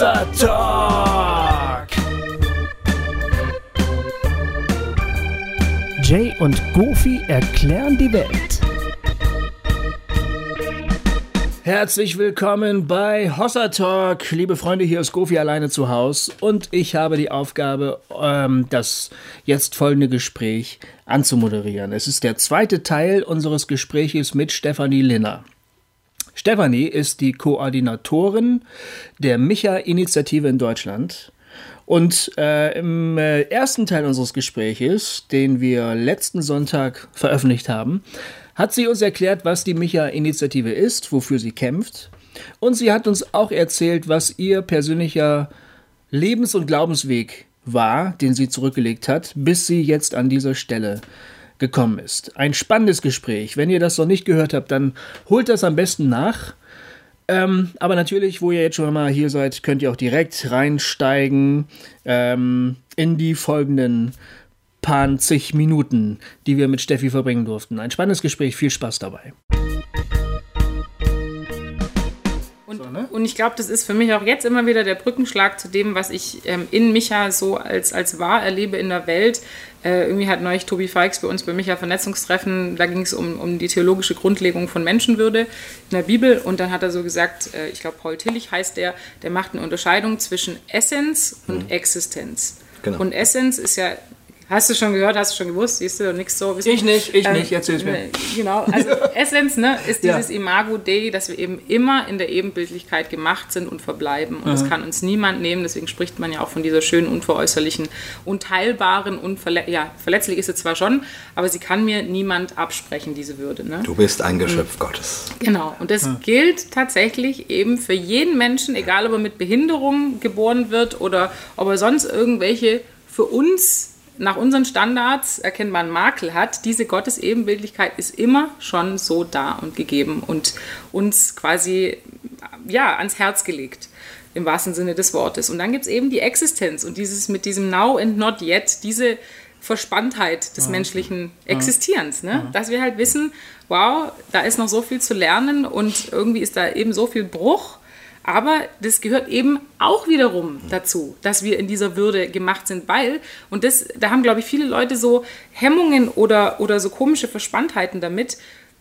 Hossa Talk. Jay und Goofy erklären die Welt. Herzlich willkommen bei Hossa Talk. Liebe Freunde, hier ist Goofy alleine zu Hause und ich habe die Aufgabe, ähm, das jetzt folgende Gespräch anzumoderieren. Es ist der zweite Teil unseres Gespräches mit Stefanie Linner. Stefanie ist die Koordinatorin der Micha-Initiative in Deutschland. Und äh, im äh, ersten Teil unseres Gespräches, den wir letzten Sonntag veröffentlicht haben, hat sie uns erklärt, was die Micha-Initiative ist, wofür sie kämpft. Und sie hat uns auch erzählt, was ihr persönlicher Lebens- und Glaubensweg war, den sie zurückgelegt hat, bis sie jetzt an dieser Stelle gekommen ist. Ein spannendes Gespräch. Wenn ihr das noch nicht gehört habt, dann holt das am besten nach. Ähm, aber natürlich, wo ihr jetzt schon mal hier seid, könnt ihr auch direkt reinsteigen ähm, in die folgenden paar zig Minuten, die wir mit Steffi verbringen durften. Ein spannendes Gespräch, viel Spaß dabei. Und, ich glaube, das ist für mich auch jetzt immer wieder der Brückenschlag zu dem, was ich ähm, in Micha so als, als wahr erlebe in der Welt. Äh, irgendwie hat neulich Tobi Feix bei uns bei Micha Vernetzungstreffen, da ging es um, um die theologische Grundlegung von Menschenwürde in der Bibel. Und dann hat er so gesagt, äh, ich glaube, Paul Tillich heißt der, der macht eine Unterscheidung zwischen Essenz und mhm. Existenz. Genau. Und Essenz ist ja Hast du schon gehört, hast du schon gewusst, siehst du, nichts so. Ich nicht, ich ähm, nicht, erzähl's mir. Genau, also Essenz ne, ist dieses ja. Imago Dei, dass wir eben immer in der Ebenbildlichkeit gemacht sind und verbleiben. Und mhm. das kann uns niemand nehmen, deswegen spricht man ja auch von dieser schönen, unveräußerlichen, unteilbaren, unverle ja, verletzlich ist sie zwar schon, aber sie kann mir niemand absprechen, diese Würde. Ne? Du bist ein Geschöpf mhm. Gottes. Genau, und das mhm. gilt tatsächlich eben für jeden Menschen, egal ob er mit Behinderung geboren wird oder ob er sonst irgendwelche für uns nach unseren Standards erkennbaren Makel hat, diese Gottesebenbildlichkeit ist immer schon so da und gegeben und uns quasi ja, ans Herz gelegt, im wahrsten Sinne des Wortes. Und dann gibt es eben die Existenz und dieses mit diesem Now and Not Yet, diese Verspanntheit des ja. menschlichen Existierens. Ne? Ja. Dass wir halt wissen, wow, da ist noch so viel zu lernen und irgendwie ist da eben so viel Bruch aber das gehört eben auch wiederum dazu, dass wir in dieser Würde gemacht sind, weil, und das, da haben, glaube ich, viele Leute so Hemmungen oder, oder so komische Verspanntheiten damit,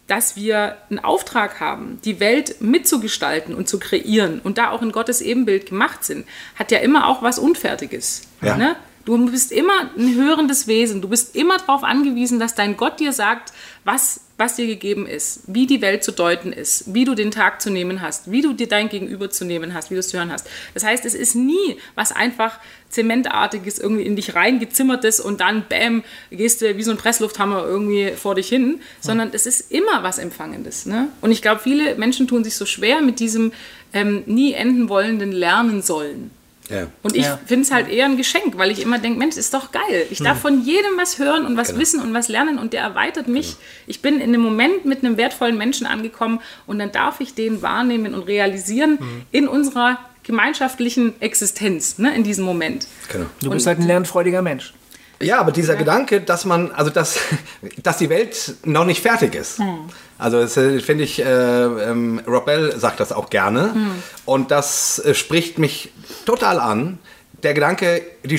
dass wir einen Auftrag haben, die Welt mitzugestalten und zu kreieren und da auch in Gottes Ebenbild gemacht sind, hat ja immer auch was Unfertiges. Ja. Ne? Du bist immer ein hörendes Wesen. Du bist immer darauf angewiesen, dass dein Gott dir sagt, was, was dir gegeben ist, wie die Welt zu deuten ist, wie du den Tag zu nehmen hast, wie du dir dein Gegenüber zu nehmen hast, wie du es zu hören hast. Das heißt, es ist nie was einfach Zementartiges irgendwie in dich reingezimmertes und dann, bäm, gehst du wie so ein Presslufthammer irgendwie vor dich hin, sondern es ist immer was Empfangendes. Ne? Und ich glaube, viele Menschen tun sich so schwer mit diesem ähm, nie enden wollenden Lernen sollen. Ja. Und ich ja. finde es halt eher ein Geschenk, weil ich immer denke, Mensch, ist doch geil. Ich darf hm. von jedem was hören und was genau. wissen und was lernen und der erweitert mich. Genau. Ich bin in einem Moment mit einem wertvollen Menschen angekommen und dann darf ich den wahrnehmen und realisieren hm. in unserer gemeinschaftlichen Existenz, ne, in diesem Moment. Genau. Du bist und, halt ein lernfreudiger Mensch. Ja, aber dieser ja. Gedanke, dass man, also dass, dass die Welt noch nicht fertig ist. Hm. Also das äh, finde ich, äh, ähm, Rob Bell sagt das auch gerne. Hm. Und das äh, spricht mich total an. Der Gedanke, die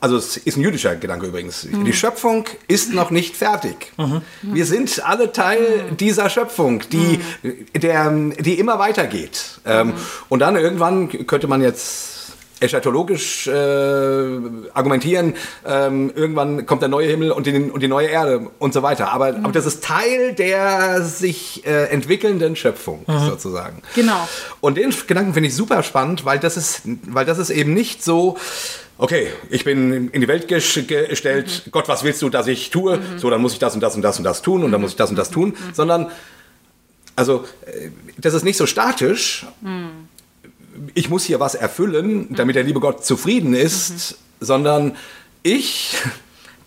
also es ist ein jüdischer Gedanke übrigens, mhm. die Schöpfung ist noch nicht fertig. Mhm. Wir sind alle Teil mhm. dieser Schöpfung, die, mhm. der, die immer weitergeht. Ähm, mhm. und dann irgendwann könnte man jetzt eschatologisch äh, argumentieren, ähm, irgendwann kommt der neue Himmel und die, und die neue Erde und so weiter. Aber, mhm. aber das ist Teil der sich äh, entwickelnden Schöpfung mhm. sozusagen. Genau. Und den Gedanken finde ich super spannend, weil das ist, weil das ist eben nicht so, okay, ich bin in die Welt gestellt, mhm. Gott, was willst du, dass ich tue? Mhm. So, dann muss ich das und das und das und das tun und dann muss ich das und das tun, mhm. sondern also äh, das ist nicht so statisch, mhm ich muss hier was erfüllen, damit der liebe Gott zufrieden ist, mhm. sondern ich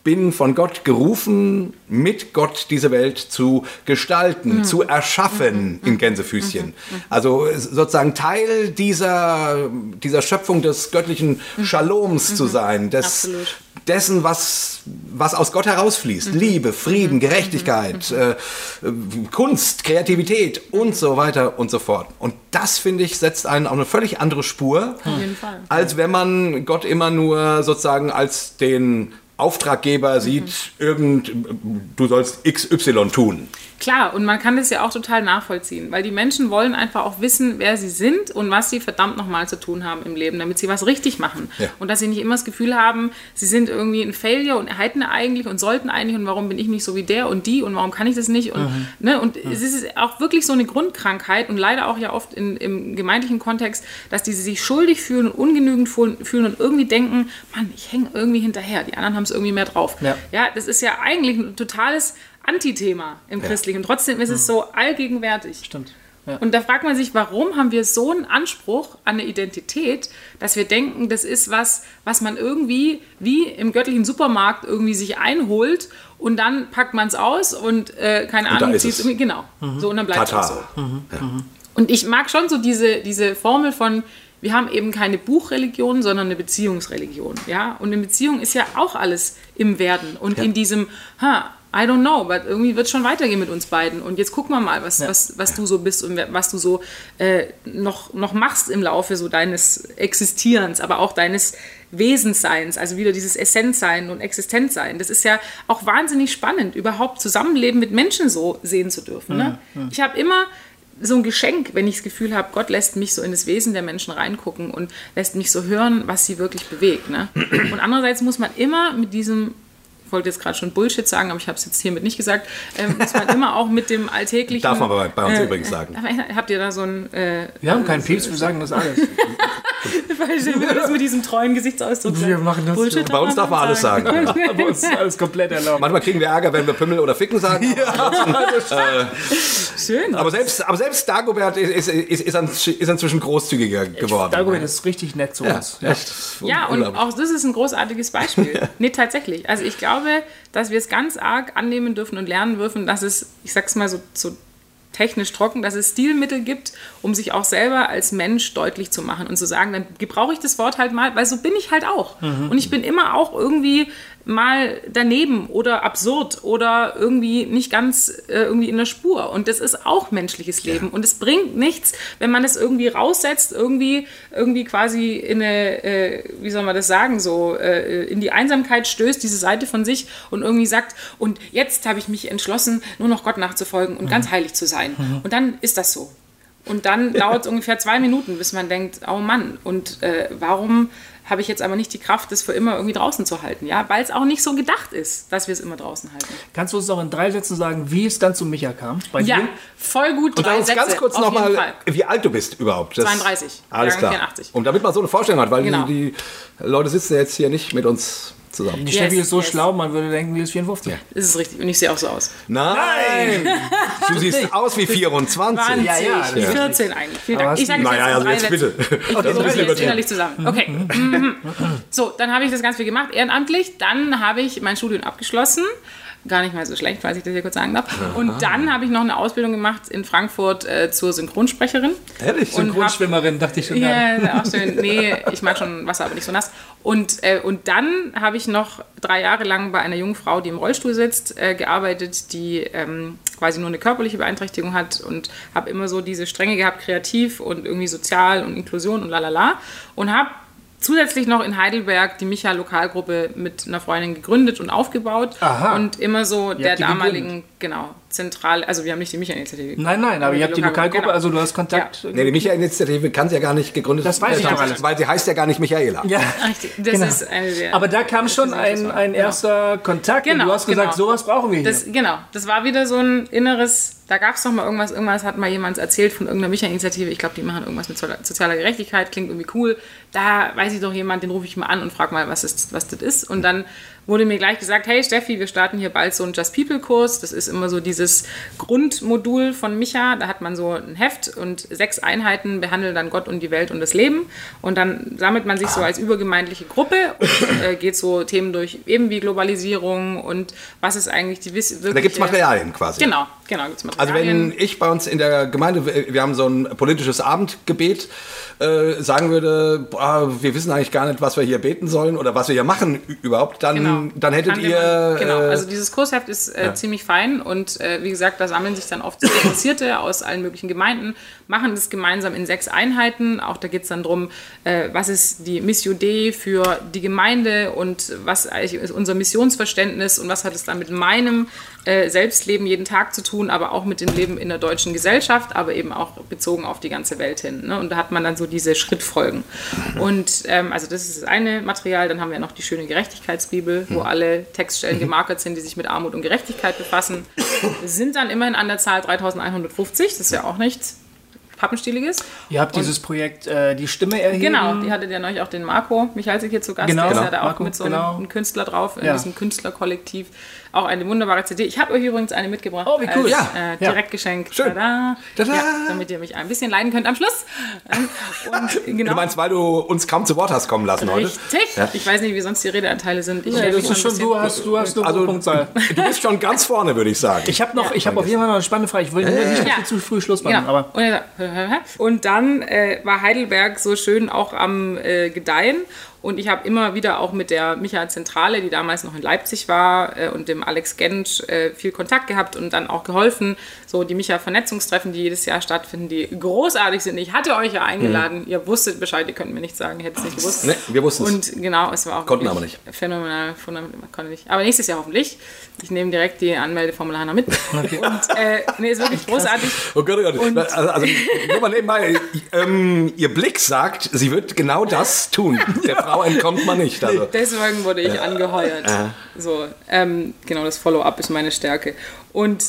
bin von Gott gerufen, mit Gott diese Welt zu gestalten, zu erschaffen in Gänsefüßchen. Also sozusagen Teil dieser, dieser Schöpfung des göttlichen Shaloms zu sein, des, Absolut. dessen, was, was aus Gott herausfließt. Liebe, Frieden, Gerechtigkeit, äh, Kunst, Kreativität und so weiter und so fort. Und das, finde ich, setzt einen auf eine völlig andere Spur, als wenn man Gott immer nur sozusagen als den Auftraggeber sieht, irgend, du sollst XY tun. Klar, und man kann das ja auch total nachvollziehen, weil die Menschen wollen einfach auch wissen, wer sie sind und was sie verdammt nochmal zu tun haben im Leben, damit sie was richtig machen. Ja. Und dass sie nicht immer das Gefühl haben, sie sind irgendwie ein Failure und hätten eigentlich und sollten eigentlich und warum bin ich nicht so wie der und die und warum kann ich das nicht? Und, ne, und es ist auch wirklich so eine Grundkrankheit und leider auch ja oft in, im gemeindlichen Kontext, dass die sich schuldig fühlen und ungenügend fühlen fühlen und irgendwie denken, Mann, ich hänge irgendwie hinterher, die anderen haben es irgendwie mehr drauf. Ja. ja, das ist ja eigentlich ein totales Antithema im Christlichen. Trotzdem ist es so allgegenwärtig. Stimmt. Ja. Und da fragt man sich, warum haben wir so einen Anspruch an eine Identität, dass wir denken, das ist was, was man irgendwie wie im göttlichen Supermarkt irgendwie sich einholt und dann packt man es aus und äh, keine Und Ahnung, zieht irgendwie, genau. So und dann bleibt es so. Und ich mag schon so diese, diese Formel von, wir haben eben keine Buchreligion, sondern eine Beziehungsreligion. Ja? Und in Beziehung ist ja auch alles im Werden. Und in diesem, ha, I don't know, but irgendwie wird es schon weitergehen mit uns beiden. Und jetzt gucken wir mal, was, was, was du so bist und was du so äh, noch, noch machst im Laufe so deines Existierens, aber auch deines Wesensseins, also wieder dieses Essenzsein und Existenzsein. Das ist ja auch wahnsinnig spannend, überhaupt Zusammenleben mit Menschen so sehen zu dürfen. Ne? Ich habe immer so ein Geschenk, wenn ich das Gefühl habe, Gott lässt mich so in das Wesen der Menschen reingucken und lässt mich so hören, was sie wirklich bewegt. Ne? Und andererseits muss man immer mit diesem, wollte jetzt gerade schon Bullshit sagen, aber ich habe es jetzt hiermit nicht gesagt, ähm, muss man immer auch mit dem alltäglichen... Darf man bei, bei uns äh, übrigens sagen. Habt ihr da so ein... Äh, Wir haben keinen Pieps, wir sagen das alles. Beispiel, wie das mit diesem treuen Gesichtsausdruck Wir machen das Bullshit. Bei uns darf man alles sagen. Aber uns ist alles komplett erlaubt. Manchmal kriegen wir Ärger, wenn wir Pimmel oder Ficken sagen. Schön. Aber selbst, aber selbst Dagobert ist, ist, ist, ist, inzwischen großzügiger geworden. Dagobert ist richtig nett zu uns. Ja. Echt. Ja, und auch das ist ein großartiges Beispiel. Nee, tatsächlich. Also ich glaube, dass wir es ganz arg annehmen dürfen und lernen dürfen, dass es, ich sag's mal so, so technisch trocken, dass es Stilmittel gibt, um sich auch selber als Mensch deutlich zu machen und zu sagen, dann gebrauche ich das Wort halt mal, weil so bin ich halt auch. Und ich bin immer auch irgendwie mal daneben oder absurd oder irgendwie nicht ganz äh, irgendwie in der Spur. Und das ist auch menschliches Leben. Und es bringt nichts, wenn man es irgendwie raussetzt, irgendwie, irgendwie quasi in eine, äh, wie soll man das sagen, so äh, in die Einsamkeit stößt, diese Seite von sich und irgendwie sagt, und jetzt habe ich mich entschlossen, nur noch Gott nachzufolgen und ganz heilig zu sein. Und dann ist das so. Und dann dauert es ungefähr zwei Minuten, bis man denkt, oh Mann, und äh, warum habe ich jetzt aber nicht die Kraft, das für immer irgendwie draußen zu halten? Ja, weil es auch nicht so gedacht ist, dass wir es immer draußen halten. Kannst du uns noch in drei Sätzen sagen, wie es dann zu Micha kam? Bei Ja, dir? voll gut. Und drei dann uns Sätze, ganz kurz nochmal, wie alt du bist überhaupt. Das- 32, Alles klar. 84. Und damit man so eine Vorstellung hat, weil Genau. die, die Leute sitzen jetzt hier nicht mit uns zusammen. Die Steffi Yes, ist so yes. schlau, man würde denken, die ist 54. Das ist richtig. Und ich sehe auch so aus. Nein! Du siehst aus wie 24. Wahnsinn. Ja, ja, das ist 14 eigentlich. Vielen Dank. Ich sage Naja, jetzt, also jetzt bitte. Ich Das ist ein bisschen jetzt innerlich zusammen. Okay. Mhm. So, dann habe ich das ganz viel gemacht, ehrenamtlich. Dann habe ich mein Studium abgeschlossen. Gar nicht mal so schlecht, falls ich das hier kurz sagen darf. Und dann habe ich noch eine Ausbildung gemacht in Frankfurt äh, zur Synchronsprecherin. Ehrlich? Und hab- dachte ich schon. Ja, ist auch schön. Nee, ich mag schon Wasser, aber nicht so nass. Und, äh, und dann habe ich noch drei Jahre lang bei einer jungen Frau, die im Rollstuhl sitzt, äh, gearbeitet, die ähm, quasi nur eine körperliche Beeinträchtigung hat und habe immer so diese Stränge gehabt, kreativ und irgendwie sozial und Inklusion und lalala. Und habe zusätzlich noch in Heidelberg die Micha-Lokalgruppe mit einer Freundin gegründet und aufgebaut. Aha. Und immer so der damaligen, genau, zentral, also wir haben nicht die Micha-Initiative. Nein, nein, aber ihr habt die Lokalgruppe, genau. also du hast Kontakt. Nee, die Michael-Initiative kann sie ja gar nicht gegründet Das weiß ich werden, doch alles. Weil sie heißt ja gar nicht Michaela. Ja. Richtig, das Genau. ist eine der. Aber da kam schon ein, ein erster Kontakt und Genau, du hast gesagt, genau. sowas brauchen wir hier. Das, genau, das war wieder so ein inneres, da gab es doch mal irgendwas, irgendwas hat mal jemand erzählt von irgendeiner Micha-Initiative, ich glaube, die machen irgendwas mit so- sozialer Gerechtigkeit, klingt irgendwie cool. Da weiß ich doch jemand, den rufe ich mal an und frage mal, was, ist, was das ist. Und dann wurde mir gleich gesagt, hey Steffi, wir starten hier bald so einen Just People Kurs. Das ist immer so dieses Grundmodul von Micha. Da hat man so ein Heft und sechs Einheiten behandeln dann Gott und die Welt und das Leben. Und dann sammelt man sich so als übergemeindliche Gruppe und äh, geht so Themen durch, eben wie Globalisierung und was ist eigentlich die Wiss Da gibt es Materialien quasi. Genau, genau, gibt's Also Materialien. wenn ich bei uns in der Gemeinde, wir haben so ein politisches Abendgebet, äh, sagen würde, boah, wir wissen eigentlich gar nicht, was wir hier beten sollen oder was wir hier machen überhaupt, dann, Genau. Dann hättet Kann ihr... jemand- genau, äh, also dieses Kursheft ist äh, ziemlich fein und äh, wie gesagt, da sammeln sich dann oft Interessierte aus allen möglichen Gemeinden, machen das gemeinsam in sechs Einheiten. Auch da geht es dann darum, äh, was ist die Mission Dei für die Gemeinde und was eigentlich ist unser Missionsverständnis und was hat es dann mit meinem äh, Selbstleben jeden Tag zu tun, aber auch mit dem Leben in der deutschen Gesellschaft, aber eben auch bezogen auf die ganze Welt hin. Ne? Und da hat man dann so diese Schrittfolgen. Und ähm, also das ist das eine Material. Dann haben wir noch die schöne Gerechtigkeitsbibel, wo alle Textstellen gemarkert sind, die sich mit Armut und Gerechtigkeit befassen. Wir sind dann immerhin an der Zahl 3150. Das ist ja auch nichts Pappenstieliges. Ihr habt dieses Projekt äh, Die Stimme erheben. Genau, die hattet ja neulich auch den Marco Michalsik hier zu Gast. Genau, der ist ja genau. da auch Marco, mit so genau. einem, einem Künstler drauf, in Ja. diesem Künstlerkollektiv. Auch eine wunderbare CD. Ich habe euch übrigens eine mitgebracht. Oh, wie cool. Als, Ja. Äh, Ja. Direktgeschenk. Schön. Tada. Tada. Ja, damit ihr mich ein bisschen leiden könnt am Schluss. Und genau. Du meinst, weil du uns kaum zu Wort hast kommen lassen heute? Richtig. Ja. Ich weiß nicht, wie sonst die Redeanteile sind. Ich Nee, das ist schon, du hast, du hast eine Also, Punktzahl. du bist schon ganz vorne, würde ich sagen. Ich habe noch, ich habe auf jeden Fall noch eine spannende Frage. Ich will nicht Ja. zu früh Schluss machen, Genau. aber er und dann äh, war Heidelberg so schön auch am äh, Gedeihen. Und ich habe immer wieder auch mit der Michael Zentrale, die damals noch in Leipzig war, äh, und dem Alex Gentsch äh, viel Kontakt gehabt und dann auch geholfen. So die Micha Vernetzungstreffen, die jedes Jahr stattfinden, die großartig sind. Ich hatte euch ja eingeladen. Ihr wusstet Bescheid, ihr könnt mir nicht sagen, ihr hättet es nicht gewusst. Nee, wir wussten's. Und genau, es war auch Konnten aber nicht. phänomenal. Konnte nicht. Aber nächstes Jahr hoffentlich. Ich nehme direkt die Anmeldeformulare mit. Und äh, nee, ist wirklich großartig. Oh Gott, oh Gott. Und- also, also nur mal nebenbei, ähm, ihr Blick sagt, sie wird genau das tun. Der Frau entkommt man nicht. Also. Deswegen wurde ich angeheuert. So, ähm, genau, das Follow-up ist meine Stärke. Und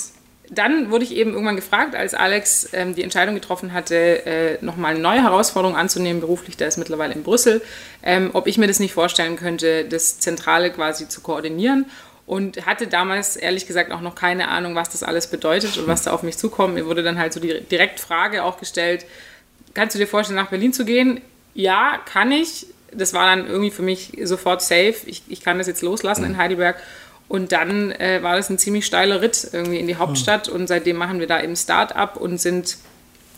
dann wurde ich eben irgendwann gefragt, als Alex ähm, die Entscheidung getroffen hatte, äh, nochmal eine neue Herausforderung anzunehmen, beruflich, der ist mittlerweile in Brüssel, ähm, ob ich mir das nicht vorstellen könnte, das Zentrale quasi zu koordinieren. Und hatte damals ehrlich gesagt auch noch keine Ahnung, was das alles bedeutet und was da auf mich zukommt. Mir wurde dann halt so die Direktfrage auch gestellt, kannst du dir vorstellen, nach Berlin zu gehen? Ja, kann ich. Das war dann irgendwie für mich sofort safe. Ich, ich kann das jetzt loslassen in Heidelberg. Und dann äh, war das ein ziemlich steiler Ritt irgendwie in die Hauptstadt. Und seitdem machen wir da eben Start-up und sind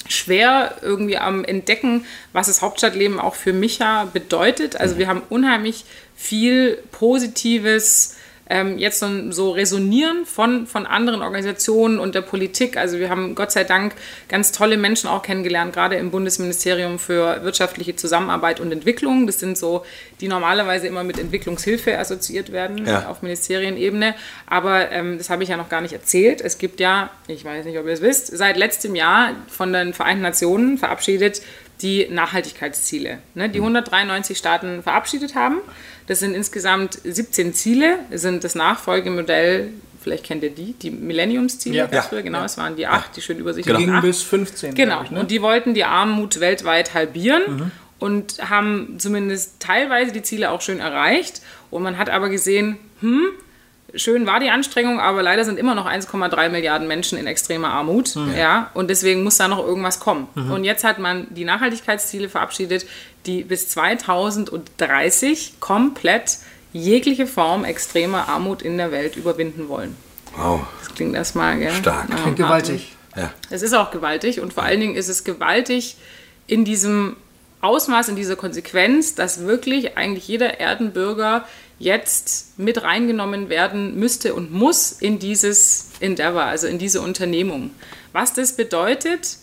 schwer irgendwie am Entdecken, was das Hauptstadtleben auch für Micha bedeutet. Also wir haben unheimlich viel Positives ähm, jetzt so, so resonieren von, von anderen Organisationen und der Politik. Also wir haben Gott sei Dank ganz tolle Menschen auch kennengelernt, gerade im Bundesministerium für wirtschaftliche Zusammenarbeit und Entwicklung. Das sind so, die normalerweise immer mit Entwicklungshilfe assoziiert werden Ja. auf Ministerienebene. Aber ähm, das habe ich ja noch gar nicht erzählt. Es gibt ja, ich weiß nicht, ob ihr es wisst, seit letztem Jahr von den Vereinten Nationen verabschiedet die Nachhaltigkeitsziele, ne, die 193 Staaten verabschiedet haben. Das sind insgesamt 17 Ziele, das sind das Nachfolgemodell, vielleicht kennt ihr die, die Millenniumsziele. Ja. Ja. früher, genau, es waren die acht, die schön übersichtlich ging acht. bis 15. Genau. Ich, ne? Und die wollten die Armut weltweit halbieren und haben zumindest teilweise die Ziele auch schön erreicht. Und man hat aber gesehen, hm, schön war die Anstrengung, aber leider sind immer noch 1,3 Milliarden Menschen in extremer Armut. Ja, und deswegen muss da noch irgendwas kommen. Und jetzt hat man die Nachhaltigkeitsziele verabschiedet, die bis 2030 komplett jegliche Form extremer Armut in der Welt überwinden wollen. Wow. Das klingt erstmal, gell? Stark. Klingt gewaltig. Ja. es ist auch gewaltig und vor allen Dingen ist es gewaltig in diesem Ausmaß, in dieser Konsequenz, dass wirklich eigentlich jeder Erdenbürger jetzt mit reingenommen werden müsste und muss in dieses Endeavor, also in diese Unternehmung. Was das bedeutet,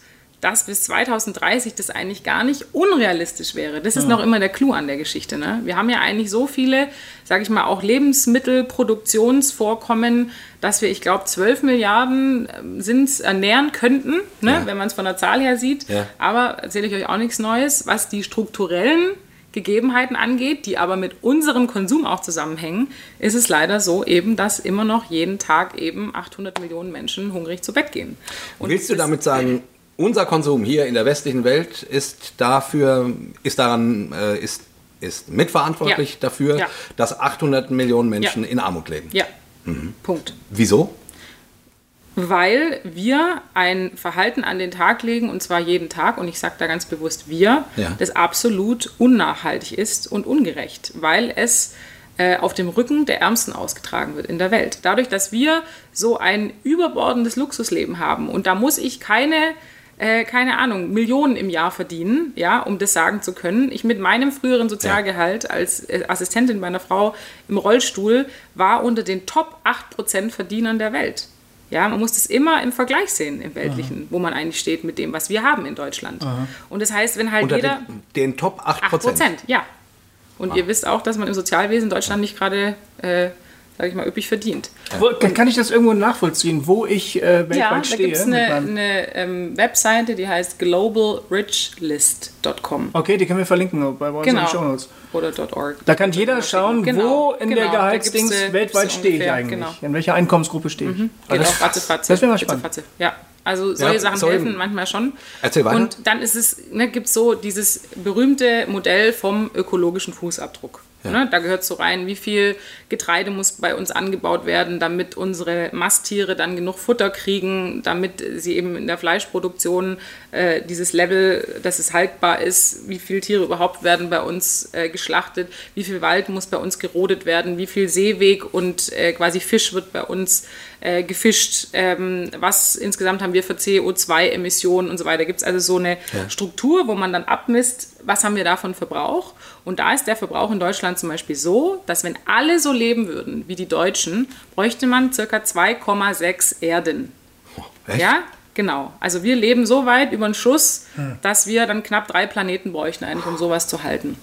dass bis 2030 das eigentlich gar nicht unrealistisch wäre. Das ist noch immer der Clou an der Geschichte. Ne? Wir haben ja eigentlich so viele, sage ich mal, auch Lebensmittelproduktionsvorkommen, dass wir, ich glaube, 12 Milliarden ähm, sind ernähren könnten, ne? Ja. wenn man es von der Zahl her sieht. Ja. Aber erzähle ich euch auch nichts Neues, was die strukturellen Gegebenheiten angeht, die aber mit unserem Konsum auch zusammenhängen, ist es leider so eben, dass immer noch jeden Tag eben 800 Millionen Menschen hungrig zu Bett gehen. Und Willst du damit sagen, unser Konsum hier in der westlichen Welt ist dafür, ist daran, äh, ist ist mitverantwortlich Ja. dafür, Ja. dass 800 Millionen Menschen Ja. in Armut leben. Ja, Punkt. Wieso? Weil wir ein Verhalten an den Tag legen, und zwar jeden Tag, und ich sage da ganz bewusst wir, Ja. das absolut unnachhaltig ist und ungerecht, weil es äh, auf dem Rücken der Ärmsten ausgetragen wird in der Welt. Dadurch, dass wir so ein überbordendes Luxusleben haben, und da muss ich keine äh, keine Ahnung, Millionen im Jahr verdienen, ja, um das sagen zu können. Ich mit meinem früheren Sozialgehalt als äh, Assistentin meiner Frau im Rollstuhl war unter den Top 8% Verdienern der Welt. Ja, man muss das immer im Vergleich sehen, im Weltlichen, wo man eigentlich steht mit dem, was wir haben in Deutschland. Und das heißt, wenn halt Unter jeder. den, den Top 8 8 Prozent, ja. Und ihr wisst auch, dass man im Sozialwesen Deutschland nicht gerade, äh, sage ich mal, üppich verdient. Wo, kann, kann ich das irgendwo nachvollziehen, wo ich äh, weltweit Ja, da stehe? gibt es eine, eine ähm, Webseite, die heißt globalrichlist.com Okay, die können wir verlinken bei uns in den Show genau. Notes. oder .org. Da kann jeder schauen, Genau, wo in der genau. Da Gehaltsdings weltweit stehe ich eigentlich. genau. In welcher Einkommensgruppe stehe ich? Geht das- auch ratzefatze. das wäre mal spannend. Ratzefatze. Ja, also solche Ja, Sachen sorry. helfen manchmal schon. Erzähl weiter. Und dann ist es, ne, gibt es so dieses berühmte Modell vom ökologischen Fußabdruck. Ne, da gehört so rein, wie viel Getreide muss bei uns angebaut werden, damit unsere Masttiere dann genug Futter kriegen, damit sie eben in der Fleischproduktion äh, dieses Level, dass es haltbar ist, wie viele Tiere überhaupt werden bei uns äh, geschlachtet, wie viel Wald muss bei uns gerodet werden, wie viel Seeweg und äh, quasi Fisch wird bei uns äh, gefischt, ähm, was insgesamt haben wir für CO2-Emissionen und so weiter. Gibt es also so eine Struktur, wo man dann abmisst, was haben wir davon Verbrauch. Und da ist der Verbrauch in Deutschland zum Beispiel so, dass wenn alle so leben würden wie die Deutschen, bräuchte man circa 2,6 Erden. Echt? Ja, genau. Also wir leben so weit über den Schuss, dass wir dann knapp drei Planeten bräuchten, eigentlich, um sowas zu halten.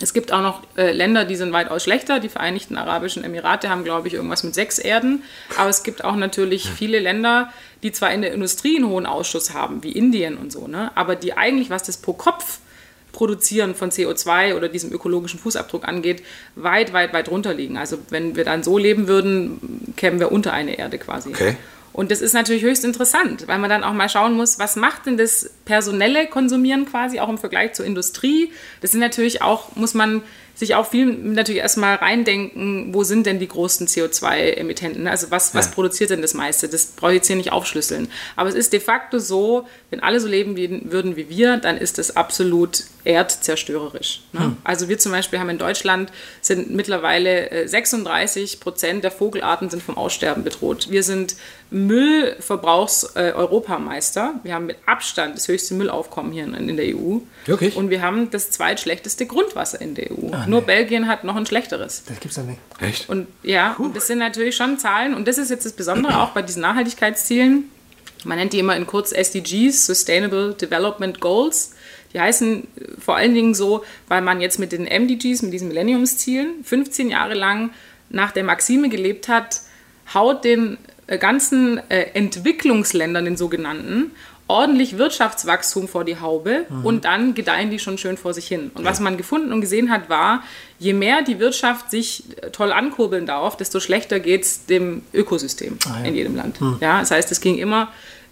Es gibt auch noch äh, Länder, die sind weitaus schlechter. Die Vereinigten Arabischen Emirate haben, glaube ich, irgendwas mit sechs Erden. Aber es gibt auch natürlich viele Länder, die zwar in der Industrie einen hohen Ausschuss haben, wie Indien und so, ne? aber die eigentlich, was das pro Kopf Produzieren von CO2 oder diesem ökologischen Fußabdruck angeht, weit, weit, weit runter liegen. Also wenn wir dann so leben würden, kämen wir unter eine Erde quasi. Okay. Und das ist natürlich höchst interessant, weil man dann auch mal schauen muss, was macht denn das personelle Konsumieren quasi auch im Vergleich zur Industrie. Das sind natürlich auch, muss man sich auch viel natürlich erstmal reindenken, wo sind denn die großen CO2-Emittenten? Also was, was Ja. produziert denn das meiste? Das brauche ich jetzt hier nicht aufschlüsseln. Aber es ist de facto so, wenn alle so leben wie, würden wie wir, dann ist das absolut erdzerstörerisch. Ne? Also wir zum Beispiel haben in Deutschland sind mittlerweile äh, 36 Prozent der Vogelarten sind vom Aussterben bedroht. Wir sind Müllverbrauchs-Europameister. wir haben mit Abstand das höchste Müllaufkommen hier in, in der EU. Wirklich? Und wir haben das zweitschlechteste Grundwasser in der EU. Nur Belgien hat noch ein schlechteres. Das gibt's ja nicht. Echt? Und ja, und das sind natürlich schon Zahlen. Und das ist jetzt das Besondere auch bei diesen Nachhaltigkeitszielen. Man nennt die immer in kurz SDGs, Sustainable Development Goals. Die heißen äh, vor allen Dingen so, weil man jetzt mit den MDGs, mit diesen Millenniumszielen, 15 Jahre lang nach der Maxime gelebt hat, haut den äh, ganzen äh, Entwicklungsländern, den sogenannten, ordentlich Wirtschaftswachstum vor die Haube und dann gedeihen die schon schön vor sich hin. Und was man gefunden und gesehen hat, war, je mehr die Wirtschaft sich äh, toll ankurbeln darf, desto schlechter geht es dem Ökosystem ja. in jedem Land. Ja, das heißt, es ging immer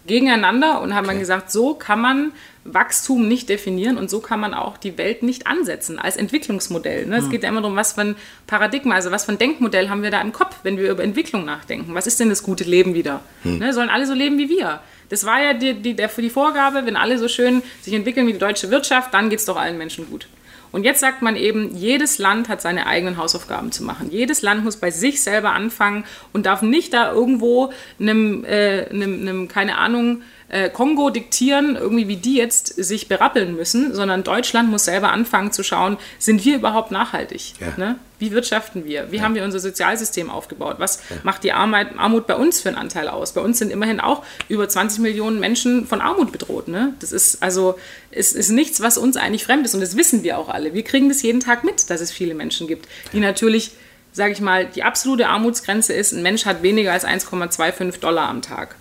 gegeneinander und haben dann gesagt, so kann man Wachstum nicht definieren und so kann man auch die Welt nicht ansetzen als Entwicklungsmodell. Ne? Es geht ja immer darum, was für ein Paradigma, also was für ein Denkmodell haben wir da im Kopf, wenn wir über Entwicklung nachdenken. Was ist denn das gute Leben wieder? Ne? Sollen alle so leben wie wir? Das war ja die, die, der, die Vorgabe, wenn alle so schön sich entwickeln wie die deutsche Wirtschaft, dann geht es doch allen Menschen gut. Und jetzt sagt man eben, jedes Land hat seine eigenen Hausaufgaben zu machen. Jedes Land muss bei sich selber anfangen und darf nicht da irgendwo einem, äh, einem, einem keine Ahnung, äh, Kongo diktieren, irgendwie wie die jetzt sich berappeln müssen, sondern Deutschland muss selber anfangen zu schauen, sind wir überhaupt nachhaltig? Ja. Ne? Wie wirtschaften wir? Wie haben wir unser Sozialsystem aufgebaut? Was macht die Armut, Armut bei uns für einen Anteil aus? Bei uns sind immerhin auch über 20 Millionen Menschen von Armut bedroht. Ne? Das ist also es ist nichts, was uns eigentlich fremd ist und das wissen wir auch alle. Wir kriegen das jeden Tag mit, dass es viele Menschen gibt, die natürlich, sage ich mal, die absolute Armutsgrenze ist, ein Mensch hat weniger als 1,25 Dollar am Tag.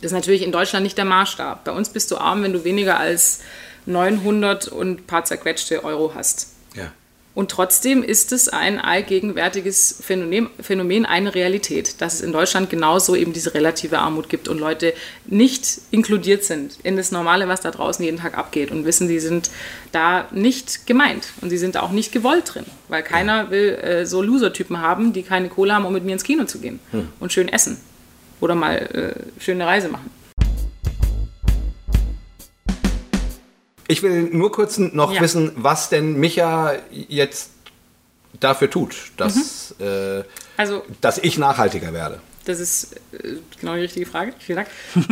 Das ist natürlich in Deutschland nicht der Maßstab. Bei uns bist du arm, wenn du weniger als 900 und ein paar zerquetschte Euro hast. Ja. Und trotzdem ist es ein allgegenwärtiges Phänomen, Phänomen, eine Realität, dass es in Deutschland genauso eben diese relative Armut gibt und Leute nicht inkludiert sind in das Normale, was da draußen jeden Tag abgeht und wissen, die sind da nicht gemeint und sie sind auch nicht gewollt drin, weil keiner will äh, so Loser-Typen haben, die keine Kohle haben, um mit mir ins Kino zu gehen hm. und schön essen oder mal äh, schöne Reise machen. Ich will nur kurz noch ja. wissen, was denn Micha jetzt dafür tut, dass, mhm. äh, also, dass ich nachhaltiger werde. Das ist äh, genau die richtige Frage. Vielen Dank.